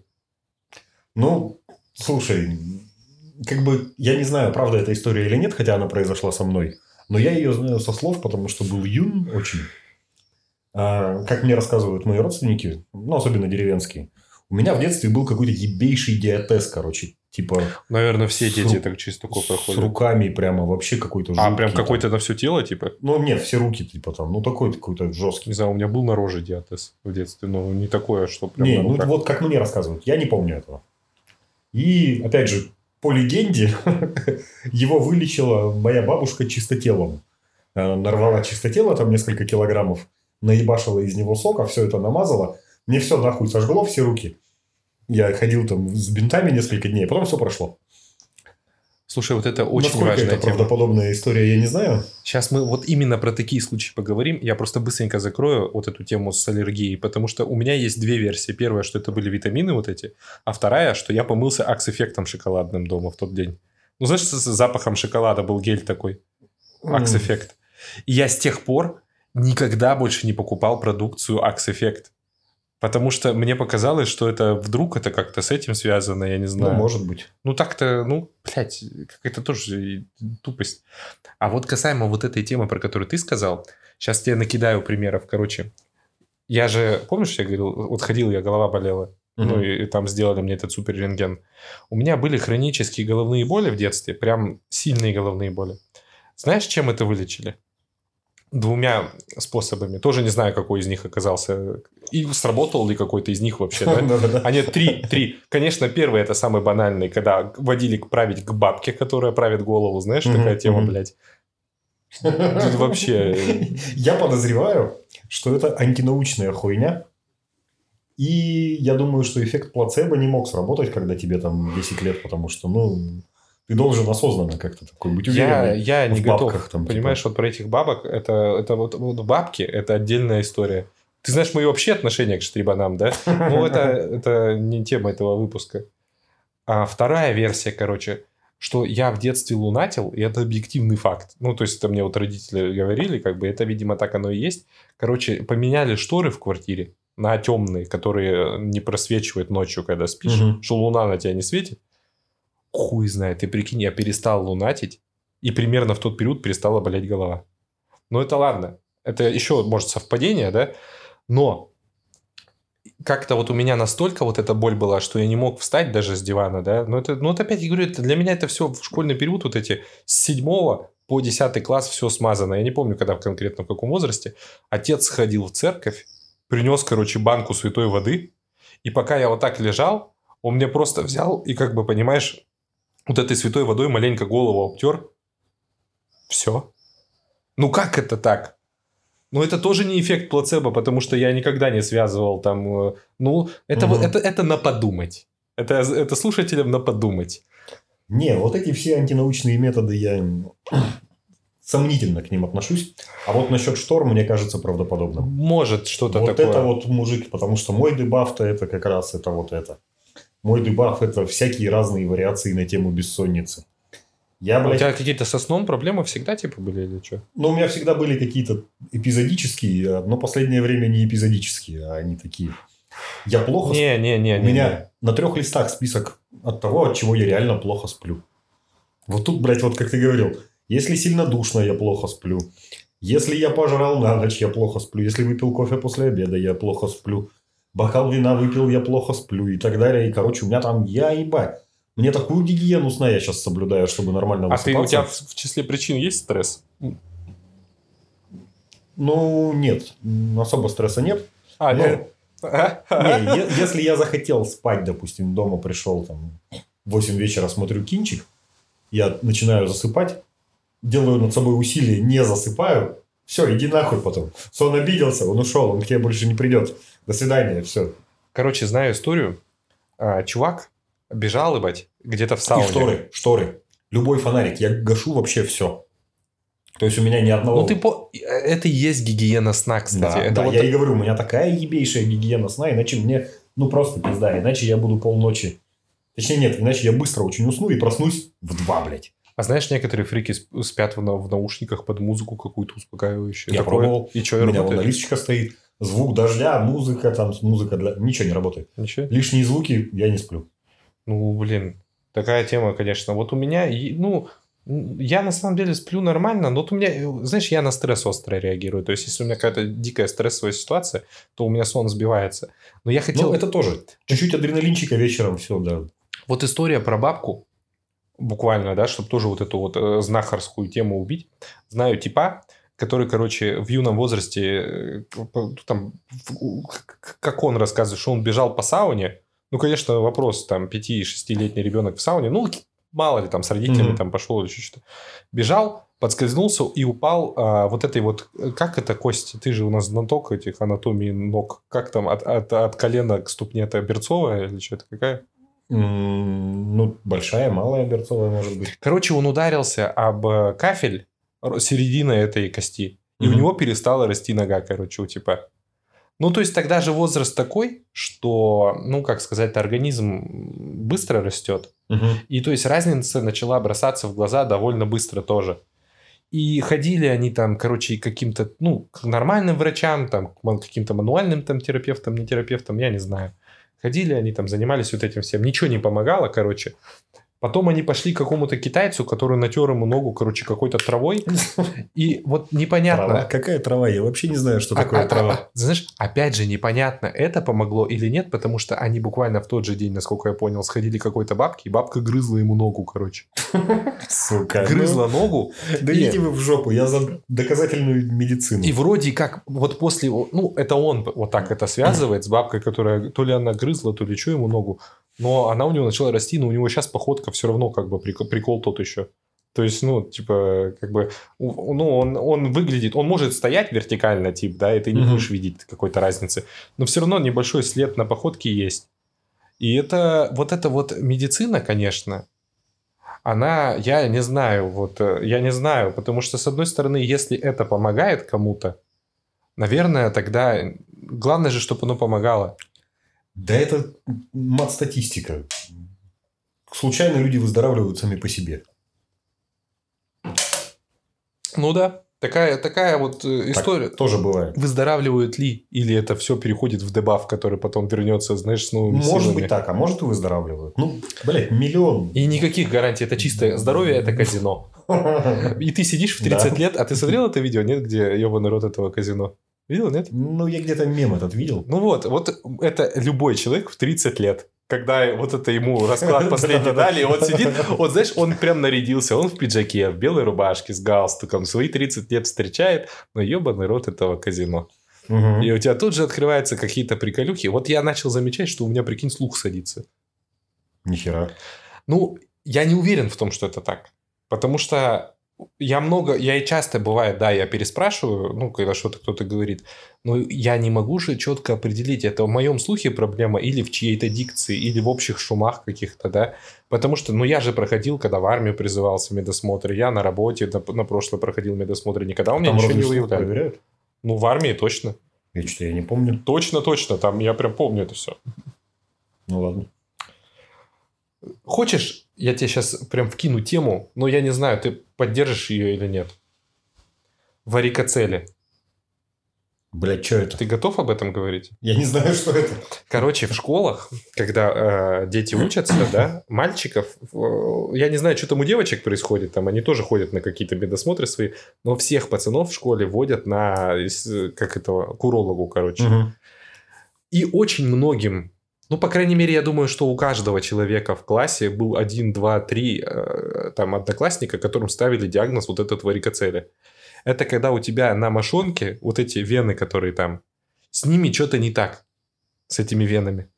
Ну, слушай, как бы я не знаю, правда эта история или нет, хотя она произошла со мной. Но я ее знаю со слов, потому что был юн очень. А, как мне рассказывают мои родственники, ну, особенно деревенские, у меня в детстве был какой-то ебейший диатез, короче. Типа... Наверное, все дети ру- так через такое С проходят. руками прямо вообще какой-то А, жуткий прям там. какой-то на все тело, типа? Ну, нет, все руки, типа там. Ну, такой какой-то жесткий. Не знаю, у меня был на роже диатез в детстве, но не такое, что прям Не, ну руках. вот как мне рассказывают, я не помню этого. И, опять же, по легенде, [laughs] его вылечила моя бабушка чистотелом. Она нарвала чистотело, там несколько килограммов, наебашила из него сока, все это намазала. Мне все нахуй сожгло, все руки. Я ходил там с бинтами несколько дней, а потом все прошло. Слушай, вот это очень Насколько важная это тема. правдоподобная история, я не знаю. Сейчас мы вот именно про такие случаи поговорим. Я просто быстренько закрою вот эту тему с аллергией, потому что у меня есть две версии. Первая, что это были витамины вот эти, а вторая, что я помылся акс-эффектом шоколадным дома в тот день. Ну, знаешь, с запахом шоколада был гель такой. Акс-эффект. И я с тех пор никогда больше не покупал продукцию Акс-эффект. Потому что мне показалось, что это вдруг это как-то с этим связано, я не Ну, знаю. может быть. Ну, так-то, ну, блядь, какая-то тоже тупость. А вот касаемо вот этой темы, про которую ты сказал, сейчас тебе накидаю примеров. Короче, я же, помнишь, я говорил, вот ходил я, голова болела, ну, Мгм. и, и там сделали мне этот супер рентген. У меня были хронические головные боли в детстве, прям сильные головные боли. Знаешь, чем это вылечили? Двумя способами. Тоже не знаю, какой из них оказался. И сработал ли какой-то из них вообще, да? [laughs] А нет, три, три. Конечно, первый это самый банальный, когда водили править к бабке, которая правит голову, знаешь, такая тема, блядь. [laughs] Тут вообще... Я подозреваю, что это антинаучная хуйня. И я думаю, что эффект плацебо не мог сработать, когда тебе там 10 лет, потому что, ну, ты должен осознанно как-то такой быть Я, уверенным. я не в готов. бабках там, типа. Понимаешь, вот про этих бабок, это, это вот, вот бабки, это отдельная история. Ты знаешь мои вообще отношения к штрибанам, да? [laughs] Ну, это, это не тема этого выпуска. А вторая версия, короче, что я в детстве лунатил, и это объективный факт. Ну, то есть, это мне вот родители говорили, как бы это, видимо, так оно и есть. Короче, поменяли шторы в квартире на темные, которые не просвечивают ночью, когда спишь, Мгм. что луна на тебя не светит. Хуй знает, ты прикинь, я перестал лунатить, и примерно в тот период перестала болеть голова. Ну, это ладно. Это еще, может, совпадение, да? Но как-то вот у меня настолько вот эта боль была, что я не мог встать даже с дивана, да. Но это, ну, вот опять я говорю, это, для меня это все в школьный период, вот эти с седьмого по десятый класс все смазано. Я не помню, когда конкретно, в каком возрасте. Отец сходил в церковь, принес, короче, банку святой воды, и пока я вот так лежал, он мне просто взял и, как бы, понимаешь, вот этой святой водой маленько голову обтер. Все. Ну, как это так? Ну, это тоже не эффект плацебо, потому что я никогда не связывал там... э, Ну, это, вот- Мгм. это, это на подумать. Это, это слушателям на подумать. Не, вот эти все антинаучные методы, я [coughs] сомнительно к ним отношусь. А вот насчет штор, мне кажется правдоподобным. Может что-то вот такое. это вот мужик, потому что мой дебаф-то это как раз это вот это. Мой дебаф это всякие разные вариации на тему бессонницы. Я, А У блядь, тебя какие-то со сном проблемы всегда типа были или что? ну, у меня всегда были какие-то эпизодические, но последнее время не эпизодические, а они такие. Я плохо сплю. Не, не, не, У не. меня на трех листах список от того, от чего я реально плохо сплю. Вот тут, блядь, вот как ты говорил, если сильно душно, я плохо сплю. Если я пожрал на ночь, я плохо сплю. Если выпил кофе после обеда, я плохо сплю. Бокал вина выпил, я плохо сплю и так далее. И, короче, у меня там, я ебать. Мне такую гигиену сна я сейчас соблюдаю, чтобы нормально А ты, у высыпаться. тебя в, числе причин есть стресс? Ну, нет. Особо стресса нет. А, Ну, не. Не, е- если я захотел спать, допустим, дома пришел, там, в 8 вечера смотрю кинчик, я начинаю засыпать, делаю над собой усилие, не засыпаю, все, иди нахуй потом. Сон обиделся, он ушел, он к тебе больше не придет. До свидания, все. Короче, знаю историю. А, чувак бежал, ебать, где-то в И сауне. шторы, шторы. Любой фонарик, я гашу вообще все. То есть у меня ни одного... Ну, ты по... Это и есть гигиена сна, кстати. Да, это да, вот... я и говорю, у меня такая ебейшая гигиена сна, иначе мне, ну, просто пизда, иначе я буду полночи... Точнее, нет, иначе я быстро очень усну и проснусь в два, блядь. А знаешь, некоторые фрики сп- спят в, на- в наушниках под музыку какую-то успокаивающую. Я Такое. пробовал. И что, У меня вон работает? листочка стоит, звук дождя, музыка, там, музыка для... Ничего не работает. Ничего? Лишние звуки, я не сплю. Ну, блин, такая тема, конечно. Вот у меня, ну, я на самом деле сплю нормально, но вот у меня, знаешь, я на стресс остро реагирую. То есть, если у меня какая-то дикая стрессовая ситуация, то у меня сон сбивается. Но я хотел... Ну, это тоже. Чуть-чуть адреналинчика вечером, все, да. Вот история про бабку, буквально, да, чтобы тоже вот эту вот э, знахарскую тему убить. Знаю типа, который, короче, в юном возрасте, э, там, как он рассказывает, что он бежал по сауне. Ну, конечно, вопрос, там, 5-6-летний ребенок в сауне, ну, мало ли, там, с родителями Мгм. там пошел или что-то. Бежал, подскользнулся и упал а, вот этой вот, э, как это, Кость, ты же у нас знаток этих анатомии ног, как там, от, от, от колена к ступне, это берцовая или что-то какая? М, Ну, большая, малая берцовая, может быть. Короче, он ударился об э, кафель середины этой кости. И у Мгм. него перестала расти нога, короче, у типа. Ну, то есть тогда же возраст такой, что, ну, как сказать, организм быстро растет. И то есть разница начала бросаться в глаза довольно быстро тоже. И ходили они там, короче, каким-то, ну, к нормальным врачам, там, к каким-то мануальным там терапевтам, не терапевтам, я не знаю. Ходили они там, занимались вот этим всем. Ничего не помогало, короче. Потом они пошли к какому-то китайцу, который натер ему ногу, короче, какой-то травой. И вот непонятно. Трава? Какая трава? Я вообще не знаю, что А- такое а- трава. а- знаешь, опять же, непонятно, это помогло или нет, потому что они буквально в тот же день, насколько я понял, сходили к какой-то бабке, и бабка грызла ему ногу, короче. Сука. ну, Грызла ногу, Да И- идите вы в жопу, я за доказательную медицину. и вроде как вот после, ну, это он вот так это связывает с бабкой, которая то ли она грызла, то ли что ему ногу, но она у него начала расти, но у него сейчас походка все равно как бы прикол, прикол тот еще. То есть, ну, типа, как бы, ну, он, он выглядит, он может стоять вертикально, тип, да, и ты не Мгм. будешь видеть какой-то разницы, но все равно небольшой след на походке есть. И это, вот эта вот медицина, конечно, она, я не знаю, вот, э, я не знаю, потому что, с одной стороны, если это помогает кому-то, наверное, тогда главное же, чтобы оно помогало. Да это мат-статистика. Случайно люди выздоравливают сами по себе. Ну да, такая, такая вот э, Так история. тоже бывает. Выздоравливают ли? Или это все переходит в дебаф, который потом вернется, знаешь, с новыми Может силами? быть так, а может и выздоравливают. Ну, блядь, миллион. И никаких гарантий, это чистое здоровье, это казино. [laughs] И ты сидишь в 30 Да. лет, а ты смотрел это видео, нет, где ебаный рот этого казино? Видел, нет? Ну, я где-то мем этот видел. Ну вот, вот это любой человек в 30 лет. Когда вот это ему расклад [laughs] последний дали, и он сидит, вот знаешь, он прям нарядился, он в пиджаке, в белой рубашке, с галстуком, свои 30 лет встречает, но ебаный рот этого казино. И у тебя тут же открываются какие-то приколюхи. Вот я начал замечать, что у меня, прикинь, слух садится. Нихера. Ну, я не уверен в том, что это так. Потому что я много, я и часто бывает, да, я переспрашиваю, ну, когда что-то кто-то говорит, но я не могу же четко определить, это в моем слухе проблема или в чьей-то дикции, или в общих шумах каких-то, да, потому что, ну, я же проходил, когда в армию призывался медосмотр, я на работе на, на прошлое проходил медосмотр, никогда у меня Там ничего не выявляли. проверяют? Ну, в армии точно. Я что-то я не помню. Точно, точно, там я прям помню это все. Ну ладно. Хочешь, я тебе сейчас прям вкину тему, но я не знаю, ты поддержишь ее или нет. Варикоцели. Блядь, что это? Ты готов об этом говорить? Я не знаю, что это. Короче, в школах, когда э, дети учатся, да, мальчиков, э, я не знаю, что там у девочек происходит, там они тоже ходят на какие-то медосмотры свои, но всех пацанов в школе водят на, э, как это, к урологу, короче. Мгм. И очень многим, ну, по крайней мере, я думаю, что у каждого человека в классе был один, два, три э, там одноклассника, которым ставили диагноз вот этот варикоцели. Это когда у тебя на мошонке вот эти вены, которые там, с ними что-то не так, с этими венами.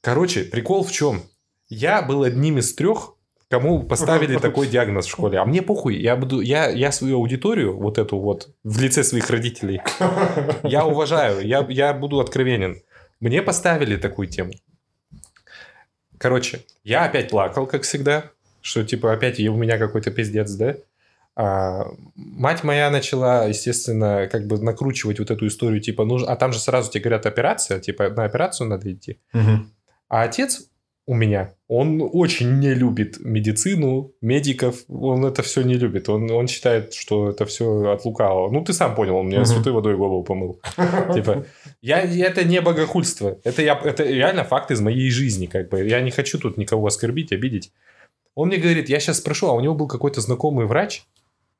Короче, прикол в чем? Я был одним из трех, кому поставили [laughs] такой диагноз в школе. А мне похуй, я буду, я, я свою аудиторию, вот эту вот, в лице своих родителей, [laughs] я уважаю, я, я буду откровенен. Мне поставили такую тему. Короче, я опять плакал, как всегда, что типа опять у меня какой-то пиздец, да? А, мать моя начала, естественно, как бы накручивать вот эту историю, типа, ну, а там же сразу тебе говорят операция, типа, на операцию надо идти. Мгм. А отец у меня, он очень не любит медицину, медиков, он это все не любит. Он, он считает, что это все от лукавого. Ну, ты сам понял, он мне Мгм. святой водой голову помыл. [laughs] Типа, я, это не богохульство. Это, я, это реально факт из моей жизни. Как бы. Я не хочу тут никого оскорбить, обидеть. Он мне говорит, я сейчас спрошу, а у него был какой-то знакомый врач.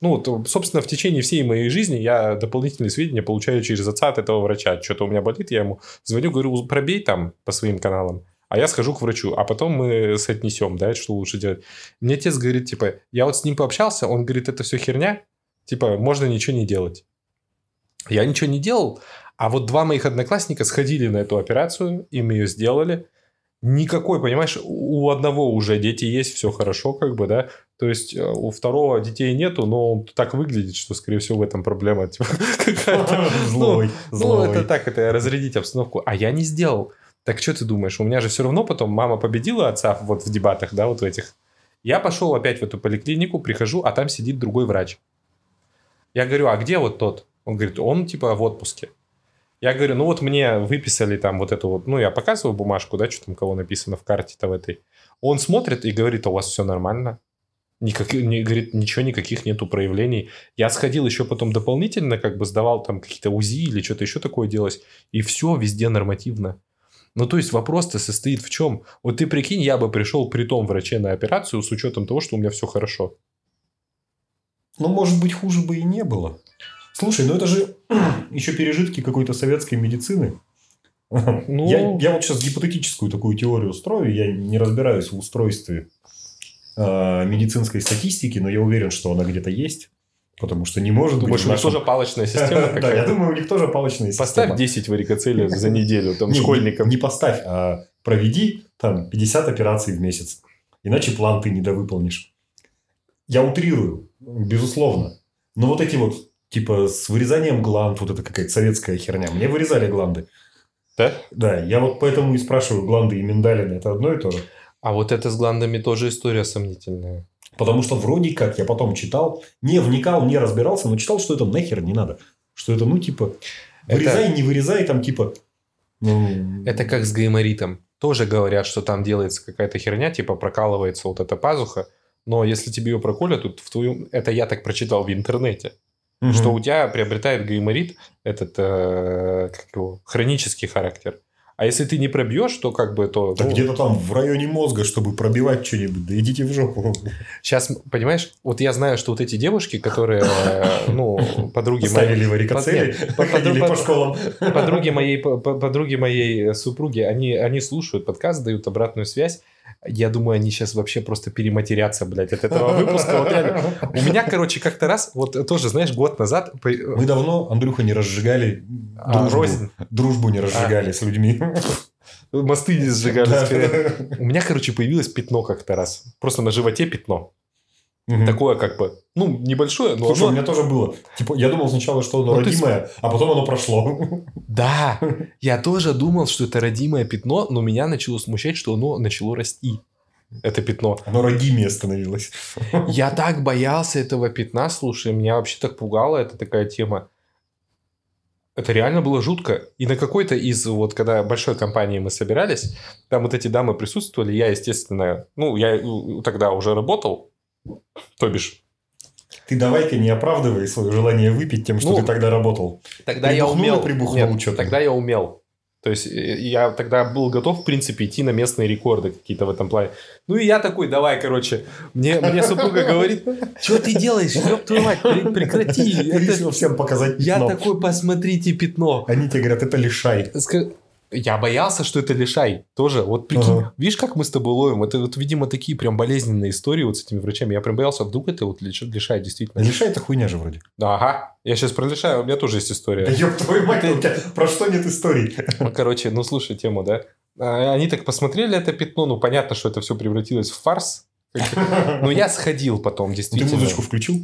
Ну, вот, собственно, в течение всей моей жизни я дополнительные сведения получаю через отца от этого врача. Что-то у меня болит, я ему звоню, говорю, пробей там по своим каналам. А я схожу к врачу, а потом мы соотнесем, да, что лучше делать. Мне отец говорит, типа, я вот с ним пообщался, он говорит, это все херня, типа, можно ничего не делать. Я ничего не делал, а вот два моих одноклассника сходили на эту операцию, им ее сделали. Никакой, понимаешь, у одного уже дети есть, все хорошо, как бы, да. То есть э, у второго детей нету, но он так выглядит, что, скорее всего, в этом проблема типа, [laughs] какая-то. [laughs] Злой, Ну, злой. это так, это разрядить обстановку. А я не сделал. Так что ты думаешь? У меня же все равно потом мама победила отца вот в дебатах, да, вот в этих. Я пошел опять в эту поликлинику, прихожу, а там сидит другой врач. Я говорю, а где вот тот? Он говорит, он типа в отпуске. Я говорю, ну вот мне выписали там вот эту вот, ну я показываю бумажку, да, что там кого написано в карте-то в этой. Он смотрит и говорит, «А у вас все нормально. Никак, не, говорит, ничего, никаких нету проявлений. Я сходил еще потом дополнительно, как бы сдавал там какие-то УЗИ или что-то еще такое делать. И все везде нормативно. Ну, то есть вопрос-то состоит в чем? Вот ты прикинь, я бы пришел при том враче на операцию с учетом того, что у меня все хорошо. Ну, может быть, хуже бы и не было. Слушай, ну это же [clears throat] еще пережитки какой-то советской медицины. Ну- Я, я вот сейчас гипотетическую такую теорию строю, я не разбираюсь в устройстве э, медицинской статистики, но я уверен, что она где-то есть, потому что не может Думаешь, быть... у в них тоже палочная система [laughs] Да, я думаю, у них тоже палочная система. Поставь 10 варикоцелей [laughs] за неделю там школьникам. Не поставь, а проведи там 50 операций в месяц. Иначе план ты недовыполнишь. Я утрирую, безусловно. Но вот эти вот, типа, с вырезанием гланд, вот это какая-то советская херня. Мне вырезали гланды. Да? Да, я вот поэтому и спрашиваю, гланды и миндалины это одно и то же. А вот это с гландами тоже история сомнительная. Потому что вроде как я потом читал, не вникал, не разбирался, но читал, что это нахер не надо. Что это, ну, типа, Это- вырезай, не вырезай, там, типа... ну, Это как с гайморитом. Тоже говорят, что там делается какая-то херня, типа прокалывается вот эта пазуха. Но если тебе ее проколят, тут в твоем... Это я так прочитал в интернете. мгм. Что у тебя приобретает гайморит этот э, как его, хронический характер. А если ты не пробьешь, то как бы то... Да ну, где-то там в районе мозга, чтобы пробивать что-нибудь. Да идите в жопу. Сейчас, понимаешь, вот я знаю, что вот эти девушки, которые, э, ну, подруги моей... Ставили варикоцели, ходили по школам. подруги моей, по- по- подруги моей супруги, они, они слушают подкаст, дают обратную связь. Я думаю, они сейчас вообще просто перематерятся, блядь, от этого выпуска. Вот реально. У меня, короче, как-то раз, вот тоже, знаешь, год назад... Мы давно, Андрюха, не разжигали а, дружбу. Дружбу не разжигали с людьми. мосты не сжигали. Да. У меня, короче, появилось пятно как-то раз. Просто на животе пятно. Мгм. Такое как бы, ну, небольшое, но Слушай, у оно- меня тоже было. Типа, я думал сначала, что оно Ну, ты родимое, а потом оно прошло. Да, [laughs] я тоже думал, что это родимое пятно, но меня начало смущать, что оно начало расти. Это пятно. Оно родимее становилось. Я так боялся этого пятна, слушай, меня вообще так пугала эта такая тема. Это реально было жутко. И на какой-то из, вот когда большой компании мы собирались, там вот эти дамы присутствовали, я, естественно, ну, я э, тогда уже работал, то бишь, Ты давай-ка не оправдывай свое желание выпить тем, что Ну, ты тогда работал. Тогда я Прибухнул умел. прибухнул, Нет, тогда я умел. То есть э, я тогда был готов, в принципе, идти на местные рекорды какие-то в этом плане. Ну и я такой, давай, короче. Мне, мне супруга говорит, что ты делаешь, ёб твою мать, пре- прекрати. [laughs] Ты это- решил всем показать Я пятно. такой, посмотрите пятно. Они тебе говорят, это лишай. Я боялся, что это лишай. Тоже. Вот прикинь, Ага. видишь, как мы с тобой ловим? Это вот, видимо, такие прям болезненные истории вот с этими врачами. Я прям боялся, вдруг это вот лиш- лишай действительно. Лишай это хуйня же вроде. Ага. Я сейчас про лишай, у меня тоже есть Да история. ёб твою мать, у тебя про что нет историй? Ну, Короче, ну слушай тему, да? А, Они так посмотрели это пятно, ну понятно, что это все превратилось в фарс. [laughs] Но я сходил потом, Ты действительно. музычку включил?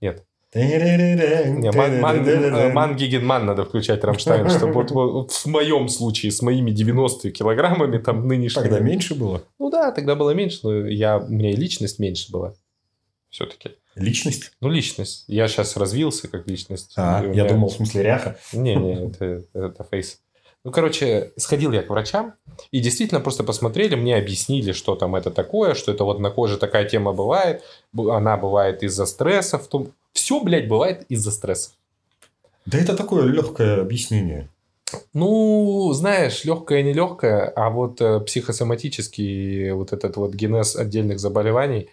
Нет. Э, Mann gegen Mann надо включать Рамштайн, чтобы вот, в моем случае с моими 90 килограммами там нынешними. Тогда меньше было? Ну да, тогда было меньше, но я, у меня и личность меньше была. все-таки. Личность? Ну, личность. Я сейчас развился как личность. А, я меня- думал, в смысле ряха. Не-не, это, это face. Ну, короче, сходил я к врачам, и действительно просто посмотрели, мне объяснили, что там это такое, что это вот на коже такая тема бывает, она бывает из-за стресса, в том... Все, блядь, бывает из-за стресса. Да это такое легкое объяснение. Ну, знаешь, легкое, нелегкое, а вот э, психосоматический вот этот вот генез отдельных заболеваний,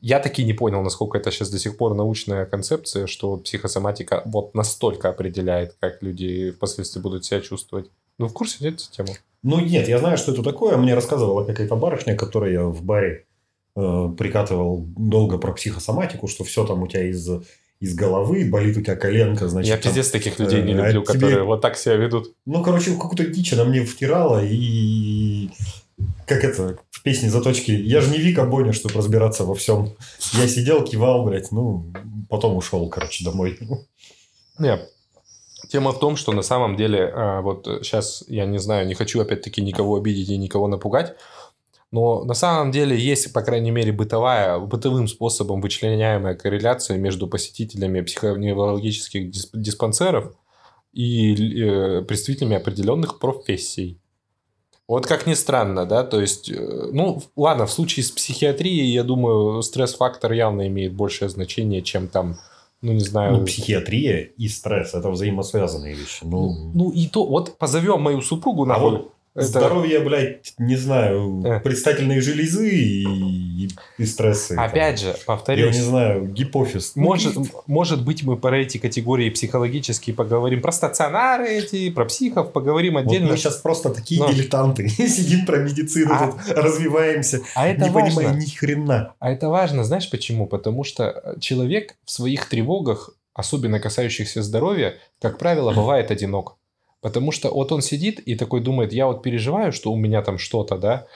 я таки не понял, насколько это сейчас до сих пор научная концепция, что психосоматика вот настолько определяет, как люди впоследствии будут себя чувствовать. Ну, в курсе нет эту тему? Ну, нет, я знаю, что это такое. Мне рассказывала какая-то барышня, которой я в баре э, прикатывал долго про психосоматику, что все там у тебя из, из головы, болит у тебя коленка, значит... я там- пиздец таких людей не э, а люблю, тебе- которые вот так себя ведут. Ну, короче, какую-то дичь она мне втирала, и... Как это, в песне «Заточки». Я же не Вика Боня, чтобы разбираться во всем. Я сидел, кивал, блядь, ну, потом ушел, короче, домой. Нет. Тема в том, что на самом деле, а, вот сейчас, я не знаю, не хочу опять-таки никого обидеть и никого напугать, но на самом деле есть, по крайней мере, бытовая, бытовым способом вычленяемая корреляция между посетителями психоневрологических дис- диспансеров и э, представителями определенных профессий. Вот как ни странно, да, то есть, э, ну, ладно, в случае с психиатрией, я думаю, стресс-фактор явно имеет большее значение, чем там, ну, не знаю... Ну, психиатрия и стресс – это взаимосвязанные вещи. Ну, Ну и то, вот позовем мою супругу а нахуй. вот Это- здоровье, блядь, не знаю, Э. предстательной железы и, и стрессы. Опять там. же, Я повторюсь, не знаю, гипофиз. Ну, может, может быть, мы про эти категории психологические поговорим, про стационары эти, про психов поговорим Вот отдельно. мы сейчас просто такие Но- дилетанты. [laughs] Сидим про медицину, А- тут развиваемся. А это не важно. понимаем ни хрена. А это важно, знаешь почему? Потому что человек в своих тревогах, особенно касающихся здоровья, как правило, [clears throat] бывает одинок. Потому что вот он сидит и такой думает, я вот переживаю, что у меня там что-то, да,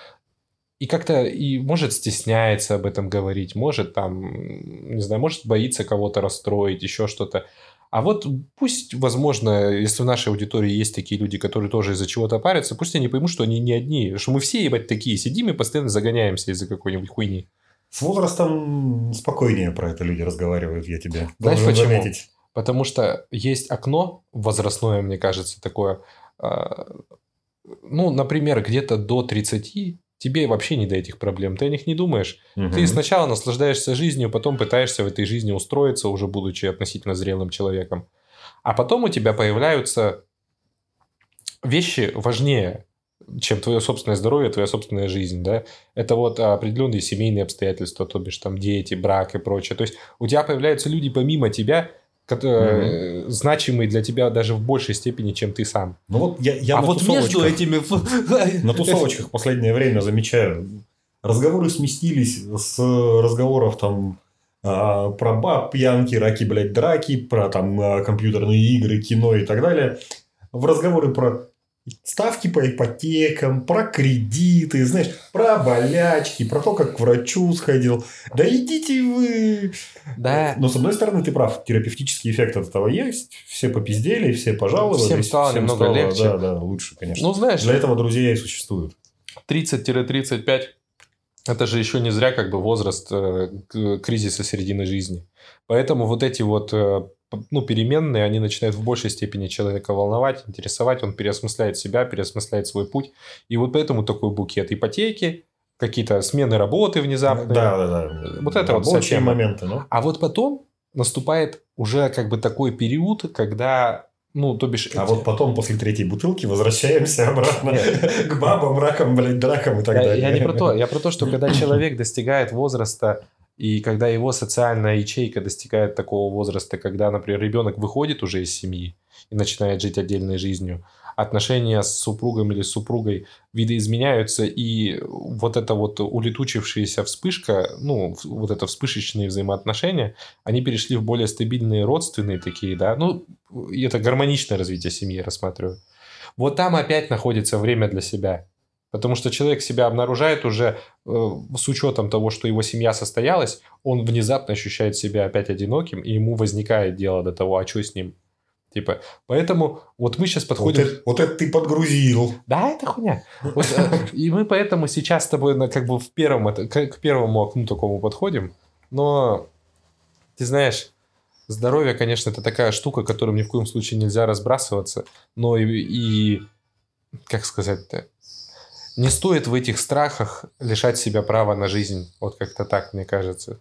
и как-то и может стесняется об этом говорить, может там, не знаю, может боится кого-то расстроить, еще что-то. А вот пусть, возможно, если в нашей аудитории есть такие люди, которые тоже из-за чего-то парятся, пусть они поймут, что они не одни, что мы все, ебать, такие сидим и постоянно загоняемся из-за какой-нибудь хуйни. С возрастом спокойнее про это люди разговаривают, я тебе Знаешь, почему? заметить. Потому что есть окно возрастное, мне кажется, такое. а, Ну, например, где-то до 30 тебе вообще не до этих проблем. Ты о них не думаешь. Ты Мгм. сначала наслаждаешься жизнью, потом пытаешься в этой жизни устроиться, уже будучи относительно зрелым человеком. А потом у тебя появляются вещи важнее, чем твое собственное здоровье, твоя собственная жизнь, да, это вот определенные семейные обстоятельства, то бишь там дети, брак и прочее. То есть у тебя появляются люди помимо тебя, которые, э, значимые для тебя даже в большей степени, чем ты сам. Ну вот я, я а на вот между этими... [laughs] На тусовочках в последнее время замечаю, разговоры сместились с разговоров там а, про баб, пьянки, раки, блядь, драки, про там а, компьютерные игры, кино и так далее, в разговоры про ставки по ипотекам, про кредиты, знаешь, про болячки, про то, как к врачу сходил. Да идите вы... Да, Но, с одной стороны, ты прав, терапевтический эффект от этого есть. Все попиздели, все пожаловались. Всем стало немного легче. Да, да, лучше, конечно. ну знаешь, Для этого друзья и существуют. 30-35 это же еще не зря как бы возраст э, кризиса середины жизни. Поэтому вот эти вот э, ну, переменные, они начинают в большей степени человека волновать, интересовать, он переосмысляет себя, переосмысляет свой путь. И вот поэтому такой букет ипотеки, какие-то смены работы внезапные. Да, да, да. Вот это вот Рабочие тема. моменты, ну. А вот потом наступает уже как бы такой период, когда, ну, то бишь... А эти- вот потом, после третьей бутылки, возвращаемся обратно [laughs] к бабам, ракам, блядь, дракам и так Я, далее. я не про то, я про то, что когда человек достигает возраста и когда его социальная ячейка достигает такого возраста, когда, например, ребенок выходит уже из семьи и начинает жить отдельной жизнью, отношения с супругом или супругой видоизменяются, и вот эта вот улетучившаяся вспышка, ну, вот это вспышечные взаимоотношения, они перешли в более стабильные родственные такие, да, ну, это гармоничное развитие семьи, я рассматриваю. Вот там опять находится время для себя. Потому что человек себя обнаружает уже э, с учетом того, что его семья состоялась, он внезапно ощущает себя опять одиноким, и ему возникает дело до того, а что с ним? Типа, поэтому вот мы сейчас Вот подходим... это, вот это ты подгрузил. Да, это хуйня. Вот, э, и мы поэтому сейчас с тобой на, как бы в первом, к, к первому окну такому подходим. Но Ты знаешь, здоровье, конечно, это такая штука, которым ни в коем случае нельзя разбрасываться, но и, и как сказать-то, не стоит в этих страхах лишать себя права на жизнь. Вот как-то так, мне кажется.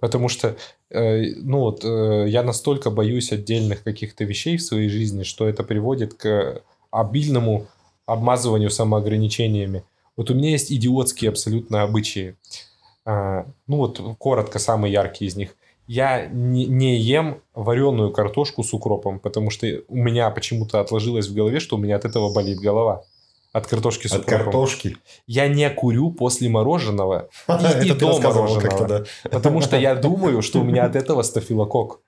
Потому что, э, ну вот, э, я настолько боюсь отдельных каких-то вещей в своей жизни, что это приводит к обильному обмазыванию самоограничениями. Вот у меня есть идиотские абсолютно обычаи. А, ну вот, коротко, самый яркий из них. Я не, не ем вареную картошку с укропом, потому что у меня почему-то отложилось в голове, что у меня от этого болит голова. От картошки с От укропом. картошки. Я не курю после мороженого [laughs] и, и до мороженого. да. Потому что я думаю, что у меня от этого стафилокок.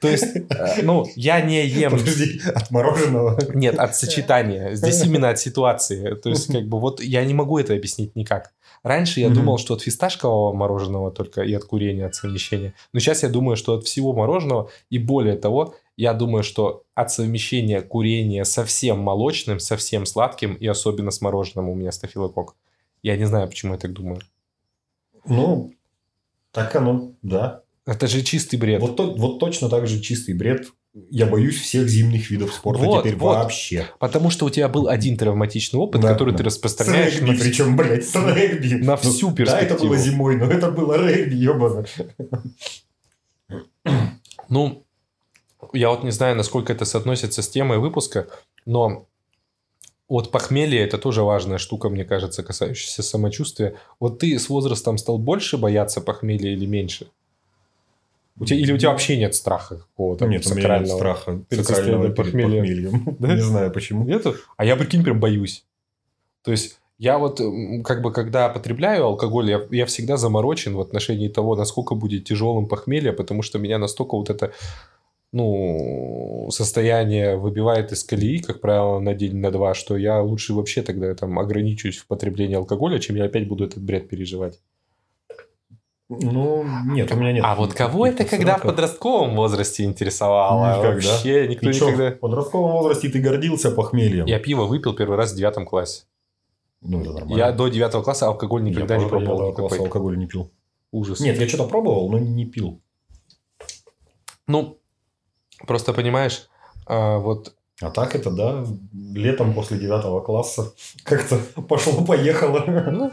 То есть, э, ну, я не ем... Подожди, от мороженого. Нет, от сочетания. Здесь [laughs] именно от ситуации. То есть, как бы, вот я не могу это объяснить никак. Раньше я думал, что от фисташкового мороженого только и от курения, от совмещения. Но сейчас я думаю, что от всего мороженого. И более того, я думаю, что от совмещения курения со всем молочным, со всем сладким и особенно с мороженым у меня стафилокок. Я не знаю, почему я так думаю. Ну, так оно, да. Это же чистый бред. Вот, вот точно так же чистый бред. Я боюсь всех зимних видов спорта Вот, теперь вот. вообще. Потому что у тебя был один травматичный опыт, Да, который да. ты С распространяешь регби, на причем, блядь, с регби. на Ну, всю Да, это перспективу. было зимой, но это было регби, ебано. Ну, я вот не знаю, насколько это соотносится с темой выпуска, но вот похмелье это тоже важная штука, мне кажется, касающаяся самочувствия. Вот ты с возрастом стал больше бояться похмелья или меньше? У тебя, или у тебя вообще нет страха какого-то Нет, у меня нет страха перед похмельем. Да? [laughs] Не знаю почему. Нету? А я, прикинь, прям боюсь. То есть, я вот, как бы, когда потребляю алкоголь, я, я всегда заморочен в отношении того, насколько будет тяжелым похмелье, потому что меня настолько вот это, ну, состояние выбивает из колеи, как правило, на день, на два, что я лучше вообще тогда там ограничусь в потреблении алкоголя, чем я опять буду этот бред переживать. Ну, нет, у меня нет. а вот кого это когда в подростковом возрасте интересовало? Никогда. Вообще никто чё, никогда... в подростковом возрасте ты гордился похмельем? Я пиво выпил первый раз в девятом классе. Ну, это нормально. Я до девятого класса алкоголь никогда Я не пробовал. девятого класса алкоголь не пил. Ужас. Нет, я что-то пробовал, но не пил. Ну, просто понимаешь, а, вот А так это, да, летом после девятого класса как-то [laughs] пошло-поехало. ну,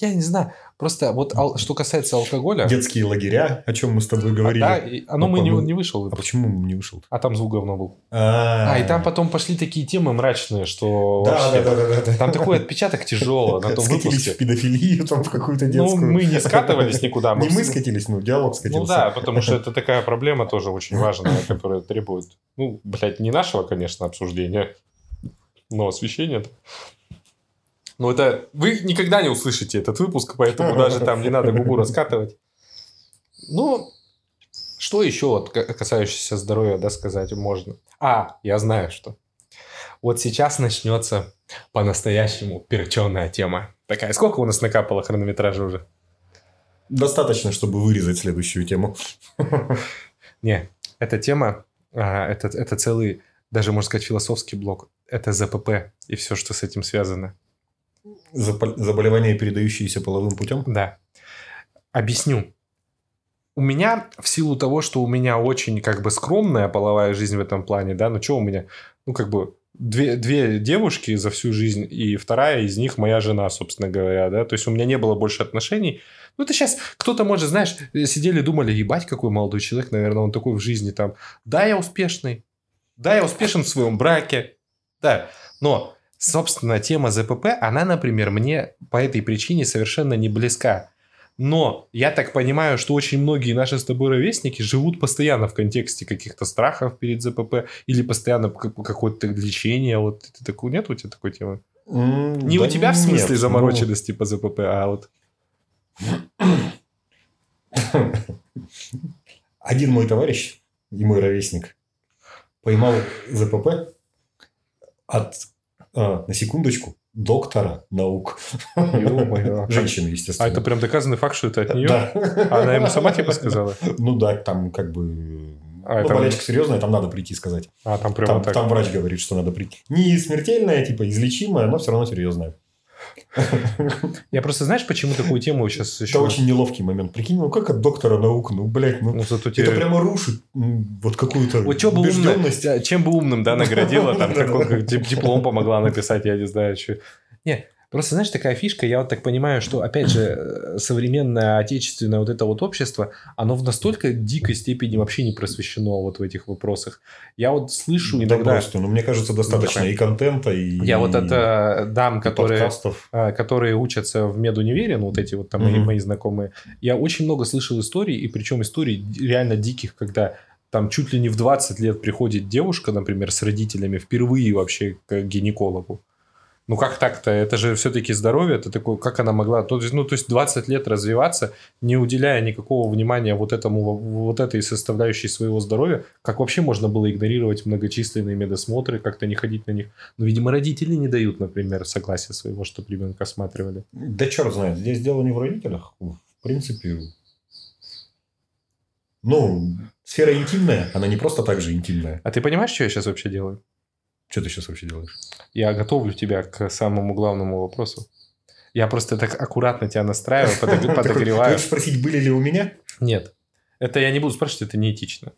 я не знаю, просто вот ал- что касается алкоголя, Детские лагеря, о чем мы с тобой а, говорили. да, и оно мы не, не вышел, А почему не вышел? а там звук говно был. А, А, и там потом пошли такие темы мрачные, что Да, да, да, да, там такой отпечаток тяжелый на том Скатились в выпуске. педофилию там в какую-то Ну, детскую. мы не скатывались никуда. Не мы скатились, ну, диалог скатился. Ну да, потому что это такая проблема тоже очень важная, которая требует, ну, блядь, не нашего, конечно, обсуждения, но освещения. Ну, это... Вы никогда не услышите этот выпуск, поэтому даже там не надо губу раскатывать. Ну, что еще вот ка- касающееся здоровья, да, сказать можно? А, я знаю, что. Вот сейчас начнется по-настоящему перченая тема. Такая, сколько у нас накапало хронометража уже? Достаточно, чтобы вырезать следующую тему. [laughs] Не, эта тема, а, это, это целый, даже можно сказать, философский блок. Это ЗПП и все, что с этим связано. Заболевания, передающиеся половым путем. Да. Объясню. У меня, в силу того, что у меня очень как бы скромная половая жизнь в этом плане, да, ну что у меня, ну как бы две, две девушки за всю жизнь, и вторая из них моя жена, собственно говоря, да, то есть у меня не было больше отношений. Ну это сейчас кто-то может, знаешь, сидели думали, ебать, какой молодой человек, наверное, он такой в жизни там, да, я успешный, да, я успешен в своем браке, да, но, собственно, тема ЗПП, она, например, мне по этой причине совершенно не близка. Но я так понимаю, что очень многие наши с тобой ровесники живут постоянно в контексте каких-то страхов перед ЗПП или постоянно как- какое-то лечение. Вот ты такой, нет у тебя такой темы? Не у тебя в смысле ну. замороченности по ЗПП, а вот... Один мой товарищ и мой ровесник поймал ЗПП от, а, на секундочку, доктора наук. Женщины, А естественно. это прям доказанный факт, что это от нее? Да. А она ему сама типа сказала? Ну да, там как бы... А, ну, это- болячка серьезная, там надо прийти сказать. А, там прямо Там, так. там врач говорит, что надо прийти. Не смертельная, типа излечимая, но все равно серьезная. Я просто, знаешь, почему такую тему сейчас еще... Это очень неловкий момент. Прикинь, ну как от доктора наук? Ну, блядь, ну... Ну, зато Это тебе... прямо рушит вот какую-то Вот что бы да, чем бы умным, да, наградила, там, [laughs] как дип- диплом помогла написать, я не знаю, что. Не, просто, знаешь, такая фишка, я вот так понимаю, что, опять же, э, современное отечественное вот это вот общество, оно в настолько дикой степени вообще не просвещено вот в этих вопросах. Я вот слышу Да иногда... просто, ну, мне кажется, достаточно такая. и контента, и Я вот от э, дам, которые, подкастов. а, которые учатся в медунивере, ну, вот эти вот там мои, Мгм. мои знакомые, я очень много слышал историй, и причем историй реально диких, когда там чуть ли не в 20 лет приходит девушка, например, с родителями впервые вообще к гинекологу. Ну как так-то? Это же все-таки здоровье, это такое, как она могла... То есть, ну, то есть 20 лет развиваться, не уделяя никакого внимания вот этому, вот этой составляющей своего здоровья, как вообще можно было игнорировать многочисленные медосмотры, как-то не ходить на них? Ну, видимо, родители не дают, например, согласия своего, чтобы ребенка осматривали. Да черт знает, здесь дело не в родителях. В принципе, ну, сфера интимная, она не просто так же интимная. А ты понимаешь, что я сейчас вообще делаю? Что ты сейчас вообще делаешь? Я готовлю тебя к самому главному вопросу. Я просто так аккуратно тебя настраиваю, подог- [laughs] Ты подогреваю. хочешь спросить, были ли у меня? Нет. Это я не буду спрашивать, это неэтично.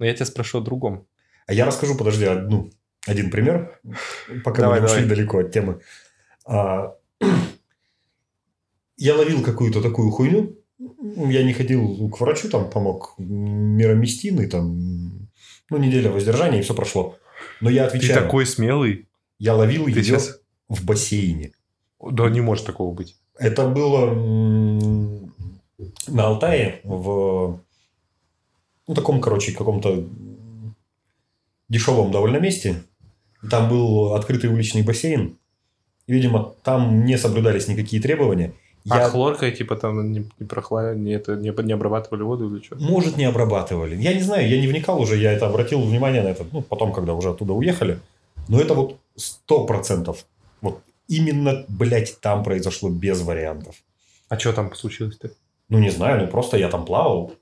Но я тебя спрошу о другом. А я расскажу, подожди, одну, один пример, пока Давай, мы не ушли далеко от темы. А, [clears throat] я ловил какую-то такую хуйню. Я не ходил к врачу, там помог мироместин, и там, ну, неделя воздержания, и все прошло. Но я Ты отвечаю, такой смелый. я ловил Ты ее сейчас... в бассейне. Да не может такого быть. Это было на Алтае в ну, таком, короче, каком-то дешевом довольно месте. Там был открытый уличный бассейн. И, видимо, там не соблюдались никакие требования. А Я, хлоркой, типа, там не, не прохла- не, это, не, не обрабатывали воду или что? может, не обрабатывали. Я не знаю, я не вникал уже, я это обратил внимание на это, ну, потом, когда уже оттуда уехали. Но это вот сто процентов. Вот именно, блядь, там произошло без вариантов. А что там случилось-то? Ну, не знаю, ну просто я там плавал.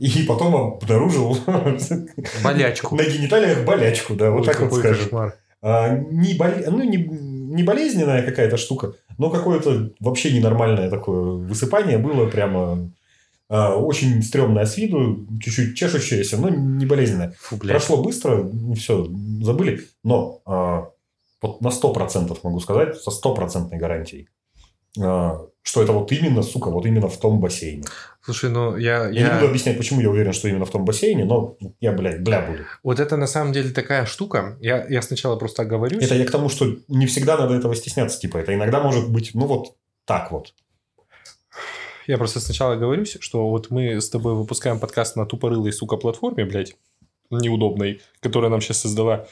И потом обнаружил [laughs] Болячку. на гениталиях болячку, да, вот так вот скажем. А, не, бол- ну, не, не болезненная какая-то штука, но какое-то вообще ненормальное такое высыпание было прямо а, очень стрёмное с виду, чуть-чуть чешущееся, но не болезненное. Фу, блядь. Прошло быстро, все, забыли, но а, вот на 100% могу сказать, со стопроцентной гарантией, что это вот именно, сука, вот именно в том бассейне. Слушай, ну я... Я, не буду объяснять, почему я уверен, что именно в том бассейне, но я, блядь, бля буду. Вот это на самом деле такая штука. Я, я сначала просто оговорюсь. Это я к тому, что не всегда надо этого стесняться. Типа, это иногда может быть, ну вот так вот. Я просто сначала говорюсь, что вот мы с тобой выпускаем подкаст на тупорылой, сука, платформе, блядь, неудобной, которая нам сейчас создала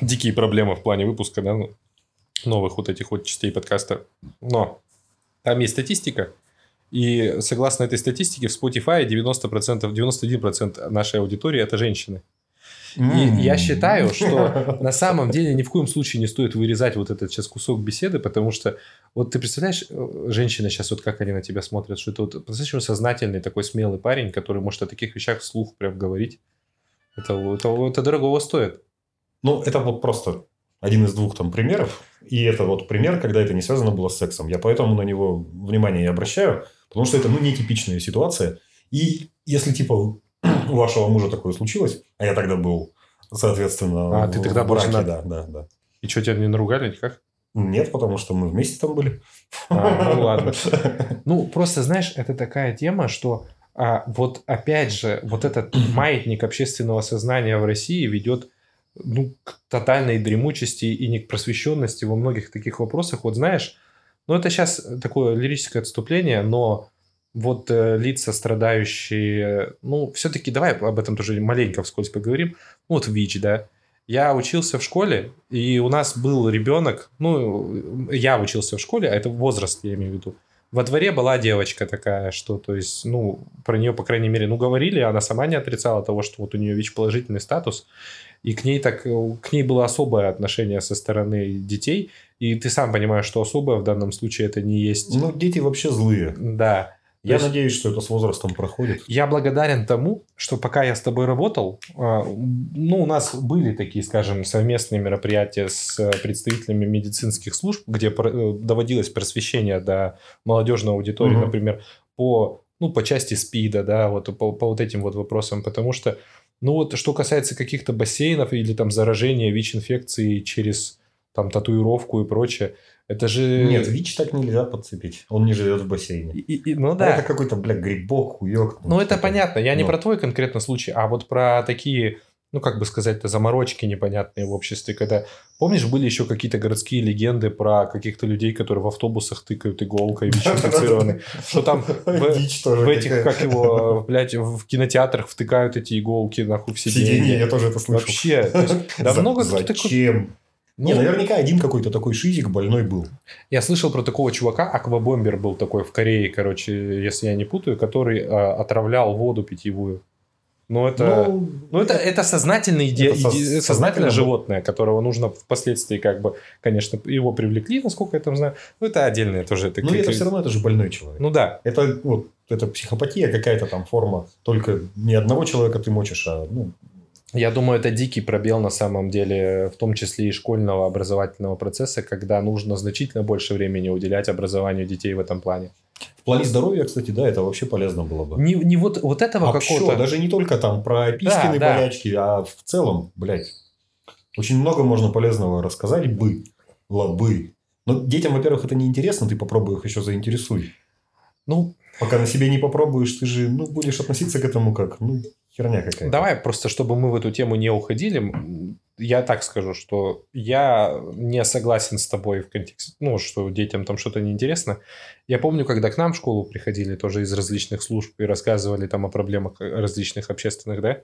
дикие проблемы в плане выпуска, да, ну, новых вот этих вот частей подкаста. Но там есть статистика, и согласно этой статистике в Spotify 90%, 91% нашей аудитории это женщины. И я считаю, что на самом деле ни в коем случае не стоит вырезать вот этот сейчас кусок беседы, потому что вот ты представляешь, э, женщины сейчас вот как они на тебя смотрят, что это вот по-настоящему сознательный такой смелый парень, который может о таких вещах вслух прям говорить. Это, это, это дорогого стоит. Ну, это вот просто один из двух там примеров. И это вот пример, когда это не связано было с сексом. Я поэтому на него внимание и обращаю, потому что это, ну, нетипичная ситуация. И если, типа, у вашего мужа такое случилось, а я тогда был, соответственно, А, ты в тогда был браке, женат? да, да, да. И что, тебя не наругали никак? Нет, потому что мы вместе там были. А, ну ладно. [laughs] Ну, просто, знаешь, это такая тема, что а, вот опять же, вот этот маятник общественного сознания в России ведет ну, к тотальной дремучести и не просвещенности во многих таких вопросах. Вот знаешь, ну это сейчас такое лирическое отступление, но вот э, лица, страдающие, ну, все-таки давай об этом тоже маленько вскользь поговорим. Ну, Вот ВИЧ, да. Я учился в школе, и у нас был ребенок, ну, я учился в школе, а это возраст, я имею в виду. Во дворе была девочка такая, что, то есть, ну, про нее, по крайней мере, ну, говорили, она сама не отрицала того, что вот у нее ВИЧ-положительный статус, и к ней так, э, к ней было особое отношение со стороны детей, и ты сам понимаешь, что особое в данном случае это не есть Ну, дети вообще злые. да. Я есть- надеюсь, что это с возрастом проходит. Я благодарен тому, что пока я с тобой работал, а, ну, у нас были такие, скажем, совместные мероприятия с э, представителями медицинских служб, где э, доводилось просвещение до молодежной аудитории, Мгм. например, по, ну, по части СПИДа, да, вот по, по вот этим вот вопросам, потому что, ну, вот что касается каких-то бассейнов или там заражения ВИЧ-инфекцией через там татуировку и прочее, это же... Нет, ВИЧ так нельзя подцепить. Он не живет в бассейне. И- и- ну А да. Это какой-то, бля, грибок, хуёк. Ну, это понятно. Я не Ну. про твой конкретно случай, а вот про такие, ну, как бы сказать-то, заморочки непонятные в обществе, когда... Помнишь, были еще какие-то городские легенды про каких-то людей, которые в автобусах тыкают иголкой ВИЧ-инфицированы? Что там в, [laughs] этих, как его, блядь, в кинотеатрах втыкают эти иголки нахуй в Сиденье, я тоже это слышал. Вообще, [laughs] давно такой... Зачем? Не, Ну, наверняка один какой-то такой шизик больной был. Я слышал про такого чувака, аквабомбер был такой в Корее, короче, если я не путаю, который а, отравлял воду питьевую. Но это... Ну, Ну, это, это сознательное, иде- Это со- иде- сознательно сознательное животное, которого нужно впоследствии, как бы, конечно, его привлекли, насколько я там знаю. Ну, это отдельное тоже. Это Ну, как- это все равно это же больной человек. Ну, да. Это вот это психопатия какая-то там форма. Только не одного человека ты мочишь, а ну, Я думаю, это дикий пробел на самом деле, в том числе и школьного образовательного процесса, когда нужно значительно больше времени уделять образованию детей в этом плане. В плане здоровья, кстати, да, это вообще полезно было бы. Не, не вот, вот этого Вообще, какого-то... даже не только там про пискины, Да, да. болячки, а в целом, блядь, очень много можно полезного рассказать бы, бы. Но детям, во-первых, это не интересно, ты попробуй их еще заинтересуй. Ну, Пока на себе не попробуешь, ты же ну, будешь относиться к этому как, ну, херня какая-то. Давай просто, чтобы мы в эту тему не уходили, я так скажу, что я не согласен с тобой в контексте, ну, что детям там что-то неинтересно. Я помню, когда к нам в школу приходили тоже из различных служб и рассказывали там о проблемах различных общественных, да,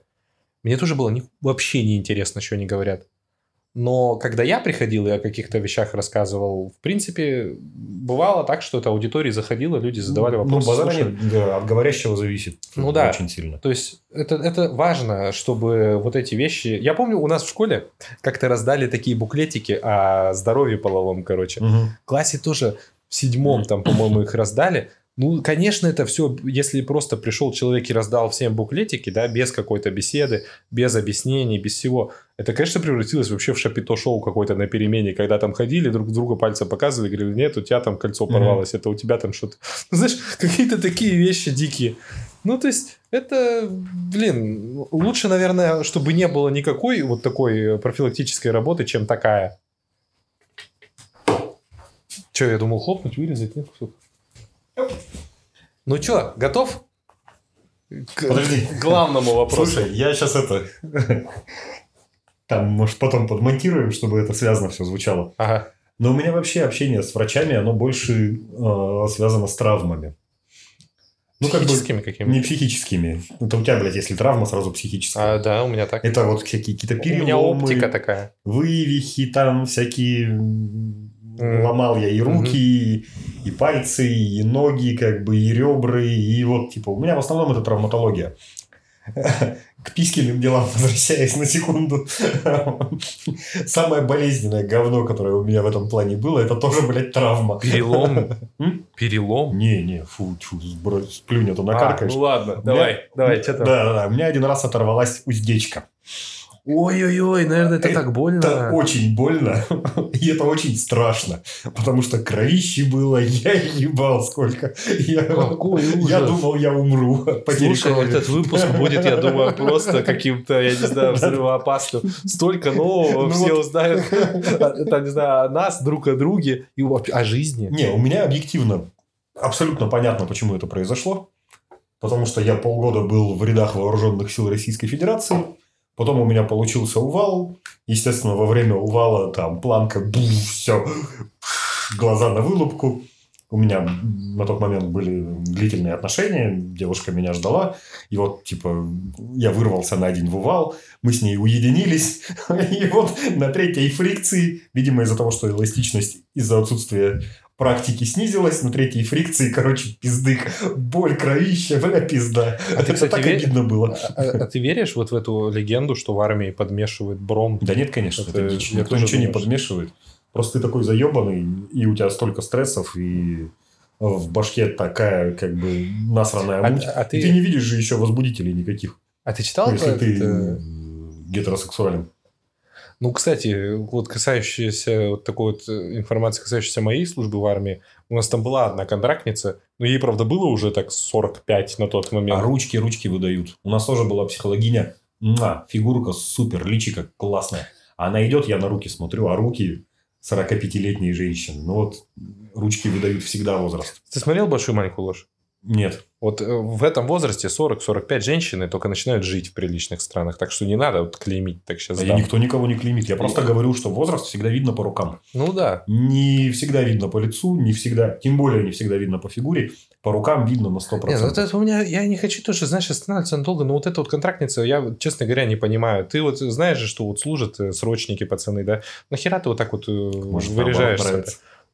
мне тоже было ни- вообще неинтересно, что они говорят. Но когда я приходил и о каких-то вещах рассказывал, в принципе, бывало так, что это аудитории заходило, люди задавали Ну, вопросы. базара слушали. нет, да, от говорящего зависит Ну да. очень сильно. То есть это, это важно, чтобы вот эти вещи... Я помню, у нас в школе как-то раздали такие буклетики о здоровье половом, короче. Мгм. В классе тоже в седьмом там, по-моему, их раздали. Ну, конечно, это все, если просто пришел человек и раздал всем буклетики, да, без какой-то беседы, без объяснений, без всего, это, конечно, превратилось вообще в шапито-шоу какое-то на перемене, когда там ходили, друг другу пальцы показывали, говорили, нет, у тебя там кольцо порвалось, это у тебя там что-то... [laughs] Ну, знаешь, какие-то такие вещи дикие. Ну, то есть, это, блин, лучше, наверное, чтобы не было никакой вот такой профилактической работы, чем такая. Че, я думал хлопнуть, вырезать, нет? Сука. Ну чё, готов? К Подожди. к главному вопросу. Слушай, я сейчас это... Там, может, потом подмонтируем, чтобы это связано все звучало. Ага. Но у меня вообще общение с врачами, оно больше э, связано с травмами. Ну, как бы Психическими какими? не психическими. Это у тебя, блядь, если травма, сразу психическая. А, да, у меня так. Это вот всякие какие-то у переломы, меня оптика такая. вывихи, там всякие... М. Ломал я и руки, и, и пальцы, и ноги, как бы, и ребра, и вот, типа, у меня в основном это травматология. К пискиным делам возвращаясь на секунду. Самое болезненное говно, которое у меня в этом плане было, это тоже, блядь, травма. Перелом. Перелом. Не, не, фу, сбрось, сплюнь, а то А, накаркаешь. ну ладно, давай, давай, что там? Да, да, да. У меня один раз оторвалась уздечка. Ой-ой-ой, наверное, это Это так больно. Это очень больно, [laughs] и это очень страшно, потому что кровище было, [laughs] я ебал сколько. Я, Какой [laughs] ужас. я думал, я умру от потери Слушай, крови. этот выпуск будет, я думаю, просто каким-то, я не знаю, взрывоопасным. Столько нового, Ну все вот. узнают, а, там, не знаю, о нас, друг о друге и о жизни. Не, у меня объективно абсолютно понятно, почему это произошло. Потому что я полгода был в рядах вооруженных сил Российской Федерации. Потом у меня получился увал. Естественно, во время увала там планка, все, глаза на вылупку. У меня на тот момент были длительные отношения, девушка меня ждала, и вот, типа, я вырвался на один в увал, мы с ней уединились, [laughs] и вот на третьей фрикции, видимо, из-за того, что эластичность из-за отсутствия практики снизилась, на третьей фрикции, короче, пиздык, боль, кровища, бля, [laughs] пизда. А ты, Это кстати, так ве- обидно было. А, а ты веришь вот в эту легенду, что в армии подмешивают бром? Да нет, конечно, Это это, дичь. Никто ничего не думаю, что- подмешивает. Просто ты такой заебанный, и у тебя столько стрессов, и в башке такая, как бы, насранная А- муть. а И ты- ты не видишь же еще возбудителей никаких. А ты читал Ну, если ты это? э, гетеросексуален. Ну, кстати, вот касающаяся вот такой вот э, информации, касающейся моей службы в армии, у нас там была одна контрактница, но ей, правда, было уже так 45 на тот момент. А ручки, ручки выдают. У нас тоже была психологиня. Муа, фигурка супер, личика классная. Она идет, я на руки смотрю, а руки 45-летней женщины. Ну вот, ручки выдают всегда возраст. Ты смотрел «Большую маленькую ложь»? Нет. Вот э, в этом возрасте 40-45 женщины только начинают жить в приличных странах. Так что не надо вот клеймить так сейчас. А я никто никого не клеймит. Я просто говорю, что возраст всегда видно по рукам. Ну да. Не всегда видно по лицу, не всегда, тем более не всегда видно по фигуре. По рукам видно на 100%. Не, ну вот это у меня, я не хочу тоже, знаешь, останавливаться надолго, но вот эта вот контрактница, я, честно говоря, не понимаю. Ты вот знаешь же, что вот служат э, срочники, пацаны, да? Нахера ты вот так вот э, Может, выряжаешься?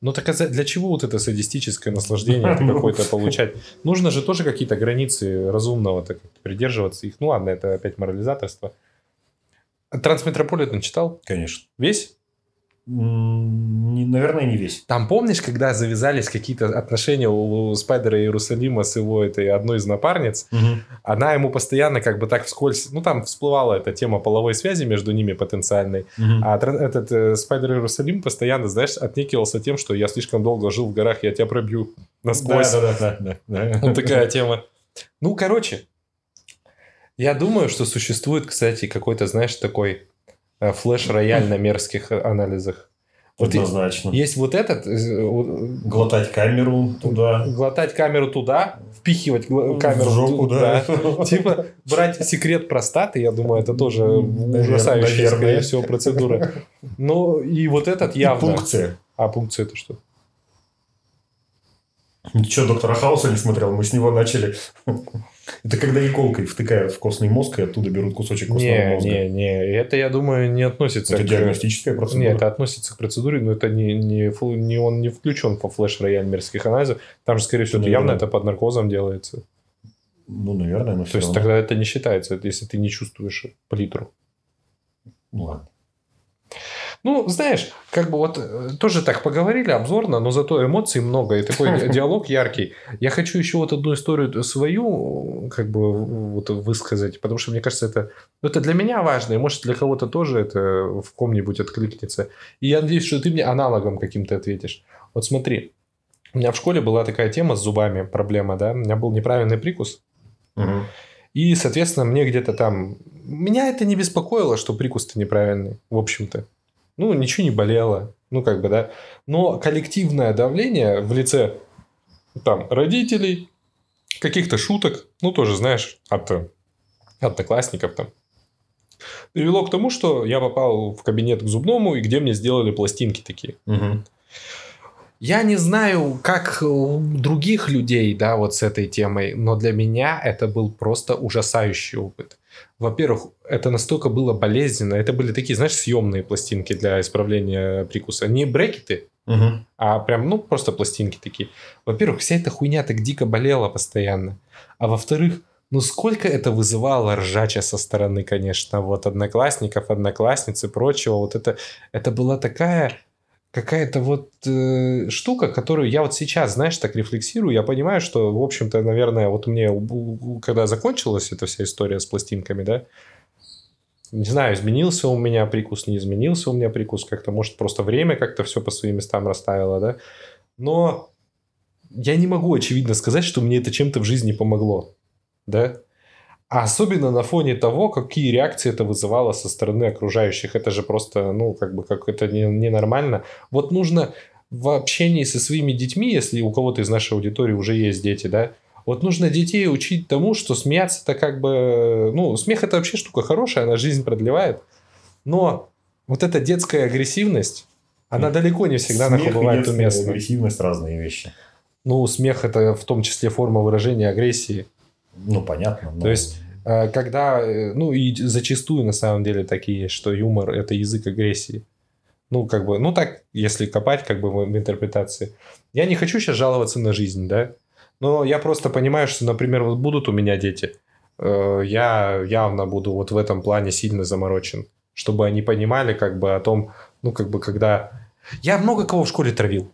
Ну так а для чего вот это садистическое наслаждение какое-то [laughs] получать? Нужно же тоже какие-то границы разумного так придерживаться их. Ну ладно, это опять морализаторство. Трансметрополитен читал? Конечно. Весь? Не- наверное, не весь. Там помнишь, когда завязались какие-то отношения у Спайдера Иерусалима с его этой одной из напарниц? Она ему постоянно как бы так вскользь... Ну, там всплывала эта тема половой связи между ними потенциальной. Мгм. А этот э, Спайдер Иерусалим постоянно, знаешь, отнекивался тем, что я слишком долго жил в горах, я тебя пробью насквозь. Да, да, да. Вот такая тема. Ну, короче, я думаю, что существует, кстати, какой-то, знаешь, такой флеш-рояль на мерзких э, анализах. Вот Однозначно. есть вот этот, э, Глотать камеру туда. глотать камеру туда, впихивать камеру в жопу, туда. да. [laughs] Типа брать секрет простаты, я думаю, это тоже ужасающая, скорее всего, процедура. Ну, и вот этот явно. пункция. А пункция это что? Ничего, доктора Хауса не смотрел, мы с него начали. Это когда иголкой втыкают в костный мозг и оттуда берут кусочек костного Не, мозга. не, не, это, я думаю, не относится Это к... диагностическая процедура. Нет, это относится к процедуре, но это не, не, не он не включен по флеш-рояль мерзких анализов. Там же, скорее всего, это Наверное. явно это под наркозом делается. Ну, наверное, но все То есть равно. тогда это не считается, если ты не чувствуешь палитру. Ну, ладно. Ну, знаешь, как бы вот э, тоже так поговорили обзорно, но зато эмоций много и такой ди- [laughs] диалог яркий. Я хочу еще вот одну историю свою как бы вот высказать, потому что мне кажется, это, это для меня важно, и может для кого-то тоже это в ком-нибудь откликнется. И я надеюсь, что ты мне аналогом каким-то ответишь. Вот смотри, у меня в школе была такая тема с зубами, проблема, да, у меня был неправильный прикус, и, соответственно, мне где-то там... Меня это не беспокоило, что прикус-то неправильный, в общем-то. Ну, ничего не болело. Ну, как бы, да. Но коллективное давление в лице там родителей, каких-то шуток, ну, тоже, знаешь, от одноклассников там, привело к тому, что я попал в кабинет к зубному, и где мне сделали пластинки такие. Мгм. Я не знаю, как у других людей, да, вот с этой темой, но для меня это был просто ужасающий опыт. Во-первых, это настолько было болезненно. Это были такие, знаешь, съемные пластинки для исправления прикуса. Не брекеты, Мгм. а прям, ну, просто пластинки такие. Во-первых, вся эта хуйня так дико болела постоянно. А во-вторых, ну, сколько это вызывало ржача со стороны, конечно, вот одноклассников, одноклассниц и прочего. Вот это, это была такая какая-то вот э, штука, которую я вот сейчас, знаешь, так рефлексирую, я понимаю, что, в общем-то, наверное, вот мне, когда закончилась эта вся история с пластинками, да, не знаю, изменился у меня прикус, не изменился у меня прикус, как-то, может, просто время как-то все по своим местам расставило, да, но я не могу, очевидно, сказать, что мне это чем-то в жизни помогло, да, особенно на фоне того, какие реакции это вызывало со стороны окружающих. Это же просто, ну, как бы, как это не- ненормально. Вот нужно в общении со своими детьми, если у кого-то из нашей аудитории уже есть дети, да, вот нужно детей учить тому, что смеяться это как бы... Ну, смех это вообще штука хорошая, она жизнь продлевает. Но вот эта детская агрессивность, она далеко не всегда Смех бывает уместна. агрессивность разные вещи. Ну, смех это в том числе форма выражения агрессии. Ну, понятно. но- То есть, Э, когда, э, ну и зачастую на самом деле такие что юмор это язык агрессии. Ну, как бы, ну так, если копать как бы в, в интерпретации. Я не хочу сейчас жаловаться на жизнь, да, но я просто понимаю, что, например, вот будут у меня дети, э, я явно буду вот в этом плане сильно заморочен, чтобы они понимали как бы о том, ну, как бы, когда... Я много кого в школе травил.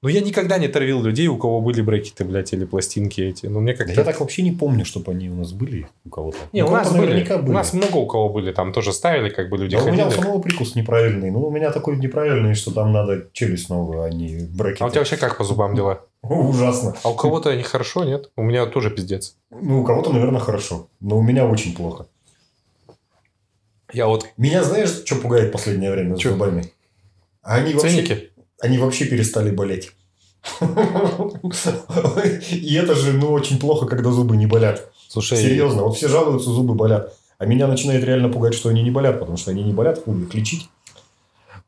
Ну, я никогда не травил людей, у кого были брекеты, блядь, или пластинки эти. Ну, мне Да как-то... я так вообще не помню, чтобы они у нас были у кого-то. Не, у кого-то нас, были, были. у нас много у кого были, там тоже ставили, как бы люди Да у меня у ходили. самого прикус неправильный. Ну, у меня такой неправильный, что там надо челюсть новую, а не брекеты. А у тебя вообще как по зубам дела? [laughs] Ужасно. А у кого-то они хорошо, нет? У меня тоже пиздец. Ну, у кого-то, наверное, хорошо. Но у меня очень плохо. Я вот Меня, знаешь, что пугает последнее время с Чё? зубами? Они вообще, ценники. Они вообще перестали болеть. И это же, ну, очень плохо, когда зубы не болят. Слушай, Серьезно, вот все жалуются, зубы болят. А меня начинает реально пугать, что они не болят, потому что они не болят, хуй их лечить.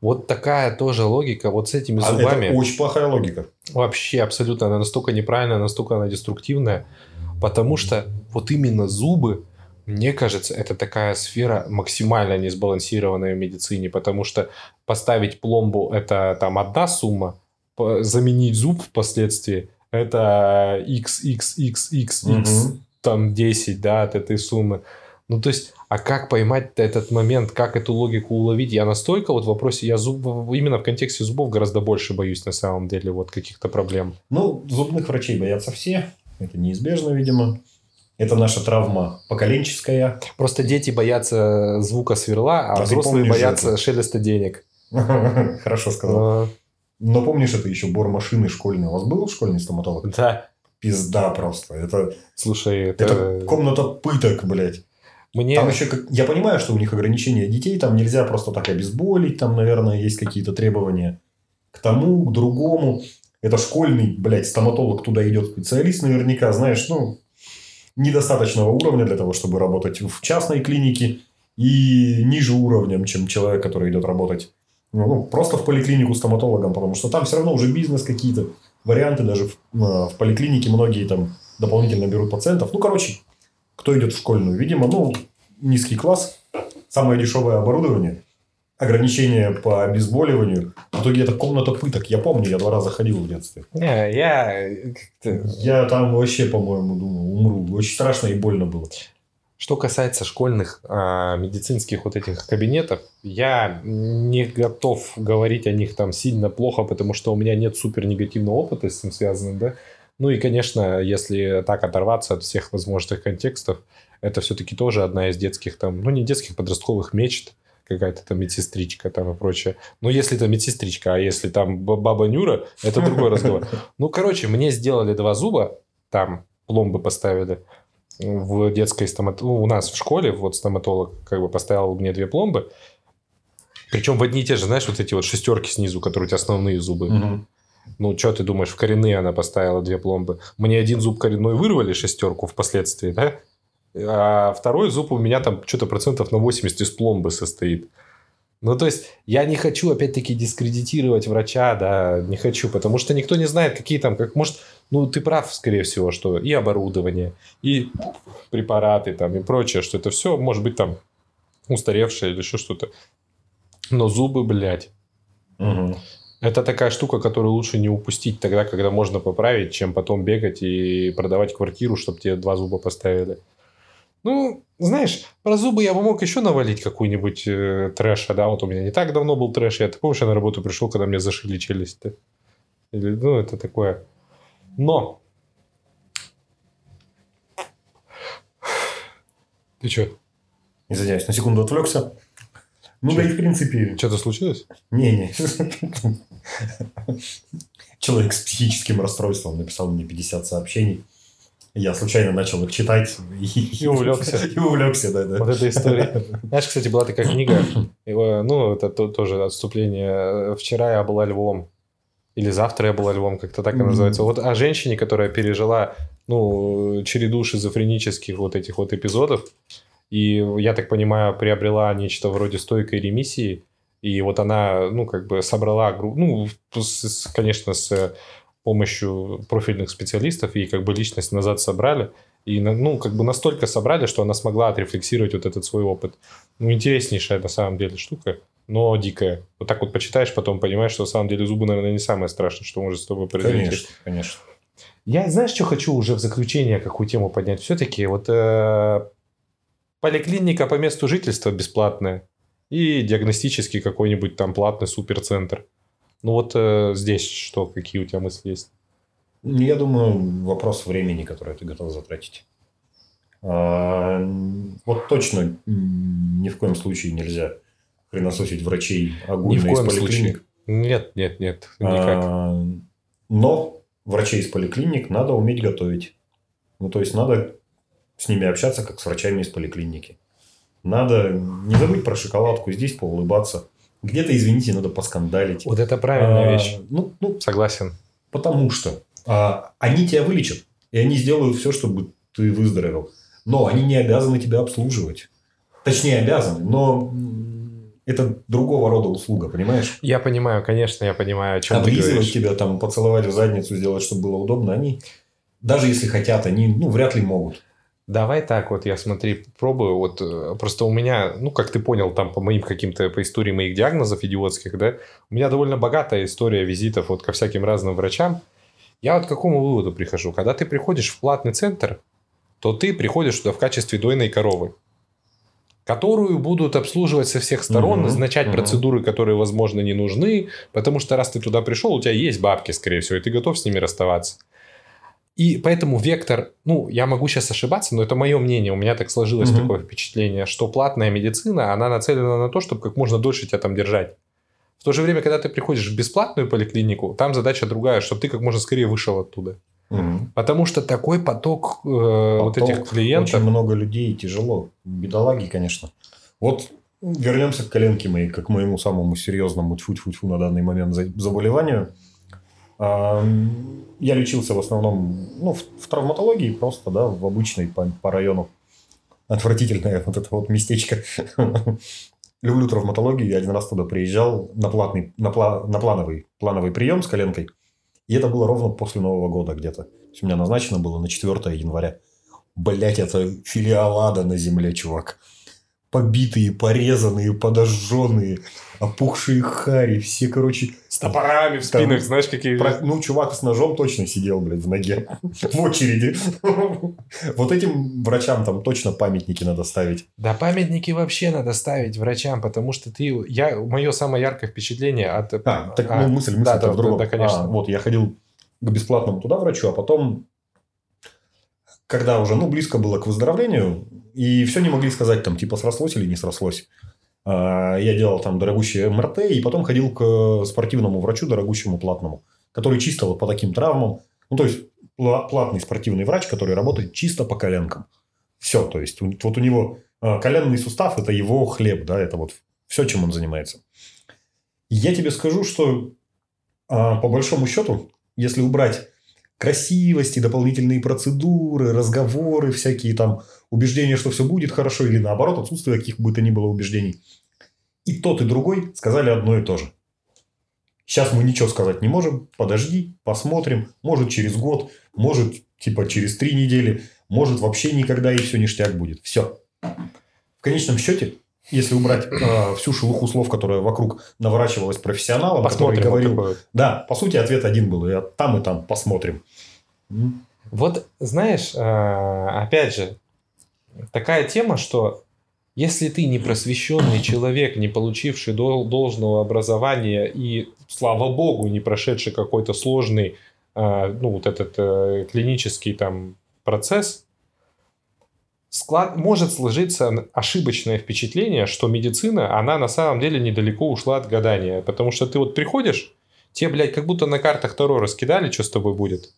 вот такая тоже логика вот с этими А зубами. это очень плохая логика. Вообще абсолютно она настолько неправильная, настолько она деструктивная, потому что вот именно зубы, мне кажется, это такая сфера максимально не сбалансированная в медицине, потому что поставить пломбу это там одна сумма, заменить зуб впоследствии это xxxx Мгм. там 10, да, от этой суммы. Ну, то есть, а как поймать этот момент, как эту логику уловить? Я настолько вот в вопросе, я зуб, именно в контексте зубов гораздо больше боюсь на самом деле вот каких-то проблем. Ну, зубных врачей боятся все. Это неизбежно, видимо. Это наша травма поколенческая. Просто дети боятся звука сверла, а, А взрослые боятся это? шелеста денег. [laughs] Хорошо сказал. А, Но помнишь, это еще бор машины школьной. У вас был школьный стоматолог? Да, Пизда просто. Это, слушай, это, это комната пыток, блядь. мне... Там еще, как- я понимаю, что у них ограничения детей, там нельзя просто так обезболить, там, наверное, есть какие-то требования к тому, к другому. Это школьный, блядь, стоматолог, туда идет специалист наверняка, знаешь, ну, недостаточного уровня для того, чтобы работать в частной клинике и ниже уровнем, чем человек, который идет работать ну, ну, просто в поликлинику стоматологом, потому что там все равно уже бизнес какие-то, варианты даже в, э, в поликлинике многие там дополнительно берут пациентов. Ну, короче, кто идет в школьную? Видимо, ну, низкий класс, самое дешевое оборудование, ограничения по обезболиванию. В итоге это комната пыток. Я помню, я два раза ходил в детстве. Не, я. Я там вообще, по-моему, думал, умру. Очень страшно и больно было. Что касается школьных а, медицинских вот этих кабинетов, я не готов говорить о них там сильно плохо, потому что у меня нет супер негативного опыта с этим связанным, да. Ну и, конечно, если так оторваться от всех возможных контекстов, это все-таки тоже одна из детских там, ну не детских, подростковых мечт, какая-то там медсестричка там и прочее. Ну, если это медсестричка, а если там баба Нюра, это другой [laughs] разговор. Ну, короче, мне сделали два зуба, там пломбы поставили в детской стоматологии. у нас в школе вот стоматолог как бы поставил мне две пломбы. Причем в одни и те же, знаешь, вот эти вот шестерки снизу, которые у тебя основные зубы. Ну, что ты думаешь, в коренные она поставила две пломбы. Мне один зуб коренной вырвали шестерку впоследствии, да? А второй зуб у меня там что-то процентов на 80 из пломбы состоит. Ну, то есть, я не хочу, опять-таки, дискредитировать врача, да, не хочу, потому что никто не знает, какие там, как, может, ну, ты прав, скорее всего, что и оборудование, и препараты там, и прочее, что это все может быть там устаревшее или еще что-то. Но зубы, блядь, Мгм. это такая штука, которую лучше не упустить тогда, когда можно поправить, чем потом бегать и продавать квартиру, чтобы тебе два зуба поставили. Ну, знаешь, про зубы я бы мог еще навалить какую-нибудь э, трэша, да, вот у меня не так давно был трэш, я, ты помнишь, я на работу пришел, когда мне зашили челюсть, да? Или, ну, это такое. Но... Ты что, Извиняюсь, на секунду отвлекся. Ну, да и в принципе... что-то случилось? Не-не. Человек с психическим расстройством написал мне 50 сообщений. Я случайно начал их читать. И увлекся. [laughs] И увлекся, да, да. Вот эта история. [laughs] Знаешь, кстати, была такая книга, его, ну, это то- тоже отступление. Вчера я была львом. Или завтра я была львом, как-то так и Мгм. называется. Вот о женщине, которая пережила, ну, череду шизофренических вот этих вот эпизодов. И, я так понимаю, приобрела нечто вроде стойкой ремиссии. И вот она, ну, как бы собрала, ну, конечно, с помощью профильных специалистов и как бы личность назад собрали. И, ну, как бы настолько собрали, что она смогла отрефлексировать вот этот свой опыт. Ну, интереснейшая на самом деле штука, но дикая. Вот так вот почитаешь, потом понимаешь, что на самом деле зубы, наверное, не самое страшное, что может с тобой произойти. Конечно, конечно. Я, знаешь, что хочу уже в заключение, какую тему поднять? Все-таки вот э, поликлиника по месту жительства бесплатная и диагностический какой-нибудь там платный суперцентр. Ну вот э, здесь что, какие у тебя мысли есть? Я думаю, вопрос времени, который ты готов затратить. А, вот точно ни в коем случае нельзя хренососить врачей огульно из поликлиник. случае. Нет, нет, нет, никак. А, но врачей из поликлиник надо уметь готовить. Ну, то есть, надо с ними общаться, как с врачами из поликлиники. Надо не забыть про шоколадку, здесь поулыбаться. Где-то, извините, надо поскандалить. Вот это правильная А, вещь. Ну, ну, Согласен. потому что а, они тебя вылечат. И они сделают все, чтобы ты выздоровел. Но они не обязаны тебя обслуживать. Точнее, обязаны, но это другого рода услуга, понимаешь? Я понимаю, конечно, я понимаю, о чем ты Облизывать говоришь. тебя, там, поцеловать в задницу, сделать, чтобы было удобно, они, даже если хотят, они, ну, вряд ли могут. Давай так вот, я смотри, пробую. Вот э, просто у меня, ну, как ты понял, там по моим каким-то, по истории моих диагнозов идиотских, да, у меня довольно богатая история визитов вот ко всяким разным врачам. Я вот к какому выводу прихожу? Когда ты приходишь в платный центр, то ты приходишь туда в качестве дойной коровы, которую будут обслуживать со всех сторон, Мгм, назначать мгм. процедуры, которые, возможно, не нужны, потому что раз ты туда пришел, у тебя есть бабки, скорее всего, и ты готов с ними расставаться. И поэтому вектор, ну, я могу сейчас ошибаться, но это мое мнение, у меня так сложилось Мгм. такое впечатление, что платная медицина, она нацелена на то, чтобы как можно дольше тебя там держать. В то же время, когда ты приходишь в бесплатную поликлинику, там задача другая, чтобы ты как можно скорее вышел оттуда. Мгм. Потому что такой поток, э, вот Поток, этих клиентов... Очень много людей, тяжело. Бедолаги, конечно. Вот вернемся к коленке моей, как к моему самому серьезному тьфу-тьфу-тьфу на данный момент за- заболеванию. Я лечился в основном ну, в, травматологии, просто да, в обычной по, по району. Отвратительное вот это вот местечко. [laughs] Люблю травматологию. Я один раз туда приезжал на, платный, на, пла- на плановый, плановый прием с коленкой. И это было ровно после Нового года где-то. У меня назначено было на 4 января. Блять, это филиал ада на земле, чувак. Побитые, порезанные, подожженные, опухшие хари, все, короче... С топорами в Там- спинах, знаешь, какие... про- Ну, чувак с ножом точно сидел, блядь, в ноге. В очереди. Вот этим врачам там точно памятники надо ставить. Да памятники вообще надо ставить врачам, потому что ты... Я... Мое самое яркое впечатление от... А, так, А, ну, мысль, мысль да, да, конечно. А, вот, я ходил к бесплатному туда врачу, а потом, когда уже, ну, близко было к выздоровлению, и все не могли сказать, там, типа, срослось или не срослось. А, Я делал там дорогущий МРТ, и потом ходил к спортивному врачу, дорогущему платному, который чисто вот по таким травмам, ну, то есть, пла- платный спортивный врач, который работает чисто по коленкам. Все, то есть, вот у него а, коленный сустав – это его хлеб, да, это вот все, чем он занимается. Я тебе скажу, что а, по большому счету, если убрать красивости, дополнительные процедуры, разговоры, всякие там убеждения, что все будет хорошо, или наоборот, отсутствие каких бы то ни было убеждений, и тот, и другой сказали одно и то же. Сейчас мы ничего сказать не можем, подожди, посмотрим, может через год, может типа через три недели, может вообще никогда и все ништяк будет. Все. В конечном счете, если убрать э, всю шелуху слов, которая вокруг наворачивалась профессионалом, который Посмотрим. вот говорил, да, по сути, ответ один был. И там, и там посмотрим. Вот, знаешь, э, опять же, такая тема, что если ты не просвещенный человек, не получивший дол- должного образования и, слава богу, не прошедший какой-то сложный, э, ну, вот этот э, клинический там процесс, склад... может сложиться ошибочное впечатление, что медицина, она на самом деле недалеко ушла от гадания. Потому что ты вот приходишь, тебе, блядь, как будто на картах Таро раскидали, что с тобой будет.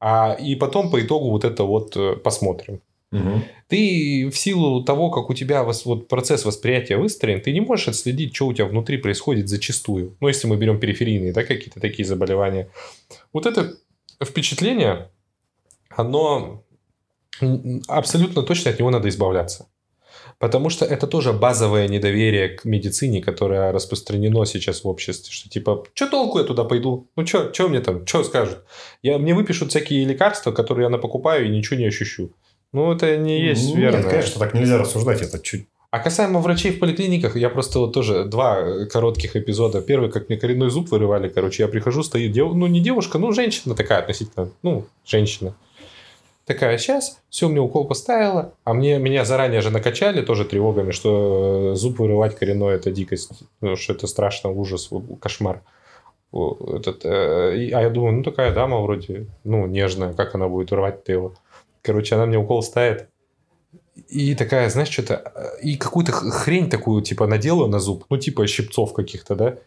А, и потом по итогу вот это вот э, посмотрим. Мгм. Ты в силу того, как у тебя вос- вот процесс восприятия выстроен, ты не можешь отследить, что у тебя внутри происходит зачастую. Ну, если мы берем периферийные, да, какие-то такие заболевания. Вот это впечатление, оно абсолютно точно от него надо избавляться. Потому что это тоже базовое недоверие к медицине, которое распространено сейчас в обществе. Что типа, что толку я туда пойду? Ну, что мне там, что скажут? Я, мне выпишут всякие лекарства, которые я напокупаю и ничего не ощущу. Ну, это не есть Нет, верно. конечно, так нельзя рассуждать. Это чуть... А касаемо врачей в поликлиниках, я просто вот тоже два э, коротких эпизода. Первый, как мне коренной зуб вырывали, короче, я прихожу, стоит дев... ну не девушка, ну женщина такая относительно, ну женщина. Такая, сейчас, все, мне укол поставила, а мне, меня заранее же накачали тоже тревогами, что э, зуб вырывать коренной это дикость, что это страшно, ужас, кошмар. Этот, э, а я думаю, ну такая дама вроде, ну, нежная, как она будет рвать-то его. Короче, она мне укол ставит. И такая, знаешь, что-то... Э, и какую-то хрень такую, типа, надела на зуб. Ну, типа, щипцов каких-то, да?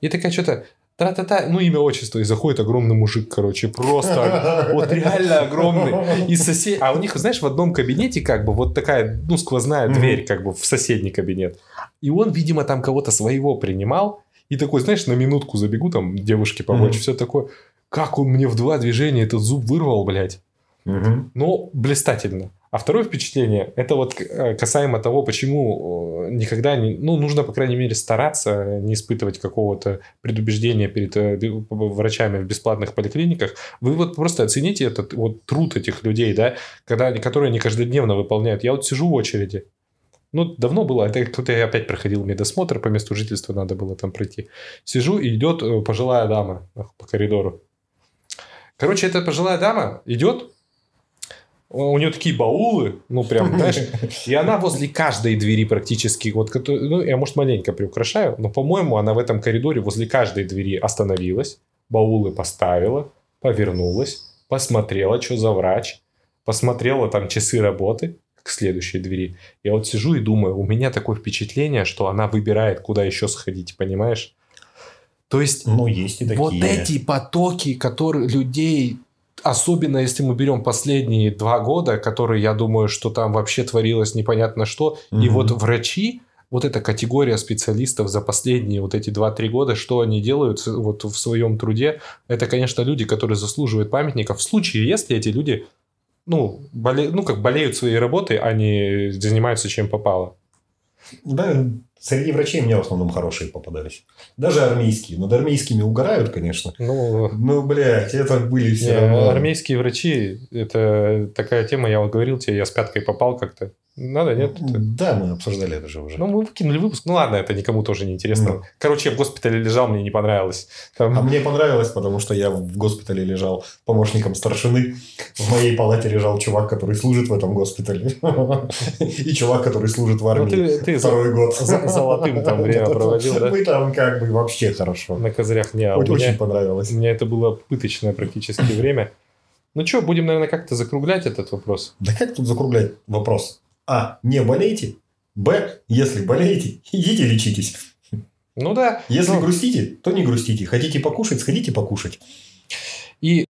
И такая что-то... Та-та-та, ну имя, отчество, и заходит огромный мужик, короче, просто вот реально огромный. И сосед... А у них, знаешь, в одном кабинете как бы вот такая, ну, сквозная дверь как бы в соседний кабинет. И он, видимо, там кого-то своего принимал, и такой, знаешь, на минутку забегу, там, девушке помочь, все такое. Как он мне в два движения этот зуб вырвал, блядь. Ну, блистательно. А второе впечатление, это вот э, касаемо того, почему э, никогда не... Ну, нужно, по крайней мере, стараться не испытывать какого-то предубеждения перед э, врачами в бесплатных поликлиниках. Вы вот просто оцените этот вот труд этих людей, да, когда, которые они каждодневно выполняют. Я вот сижу в очереди, ну, давно было, это кто-то я опять проходил медосмотр, по месту жительства надо было там пройти. Сижу, и идет пожилая дама по коридору. Короче, эта пожилая дама идет, у нее такие баулы, ну, прям, знаешь, и она возле каждой двери практически, вот, ну, я, может, маленько приукрашаю, но, по-моему, она в этом коридоре возле каждой двери остановилась, баулы поставила, повернулась, посмотрела, что за врач, посмотрела там часы работы к следующей двери. Я вот сижу и думаю, у меня такое впечатление, что она выбирает, куда еще сходить, понимаешь? То есть, ну, есть и такие. вот эти потоки, которые людей Особенно, если мы берем последние два года, которые, я думаю, что там вообще творилось непонятно что. Угу. И вот врачи, вот эта категория специалистов за последние вот эти 2-3 года, что они делают вот в своем труде, это, конечно, люди, которые заслуживают памятников. В случае, если эти люди ну, боле... ну, как болеют своей работой, а не занимаются чем попало. Да, Среди врачей мне в основном хорошие попадались. Даже армейские. Над армейскими угорают, конечно. Ну, ну блядь, это были все не, равно. Армейские врачи, это такая тема, я вот говорил тебе, я с пяткой попал как-то. Надо, нет? Да, мы обсуждали это же уже. Ну, мы выкинули выпуск. Ну, ладно, это никому тоже не интересно. Ну. Короче, я в госпитале лежал, мне не понравилось. Там... А мне понравилось, потому что я в госпитале лежал помощником старшины. В моей палате лежал чувак, который служит в этом госпитале. [laughs] И чувак, который служит в армии ну, ты второй год. Золотым там [laughs] время проводил, да? Мы там как бы вообще хорошо. На козырях не. А Очень понравилось. У меня это было пыточное практически время. Ну что, будем, наверное, как-то закруглять этот вопрос? Да как тут закруглять вопрос? А. Не болейте. Б. Если болеете, [laughs] идите лечитесь. Ну да. Если ну... грустите, то не грустите. Хотите покушать, сходите покушать. И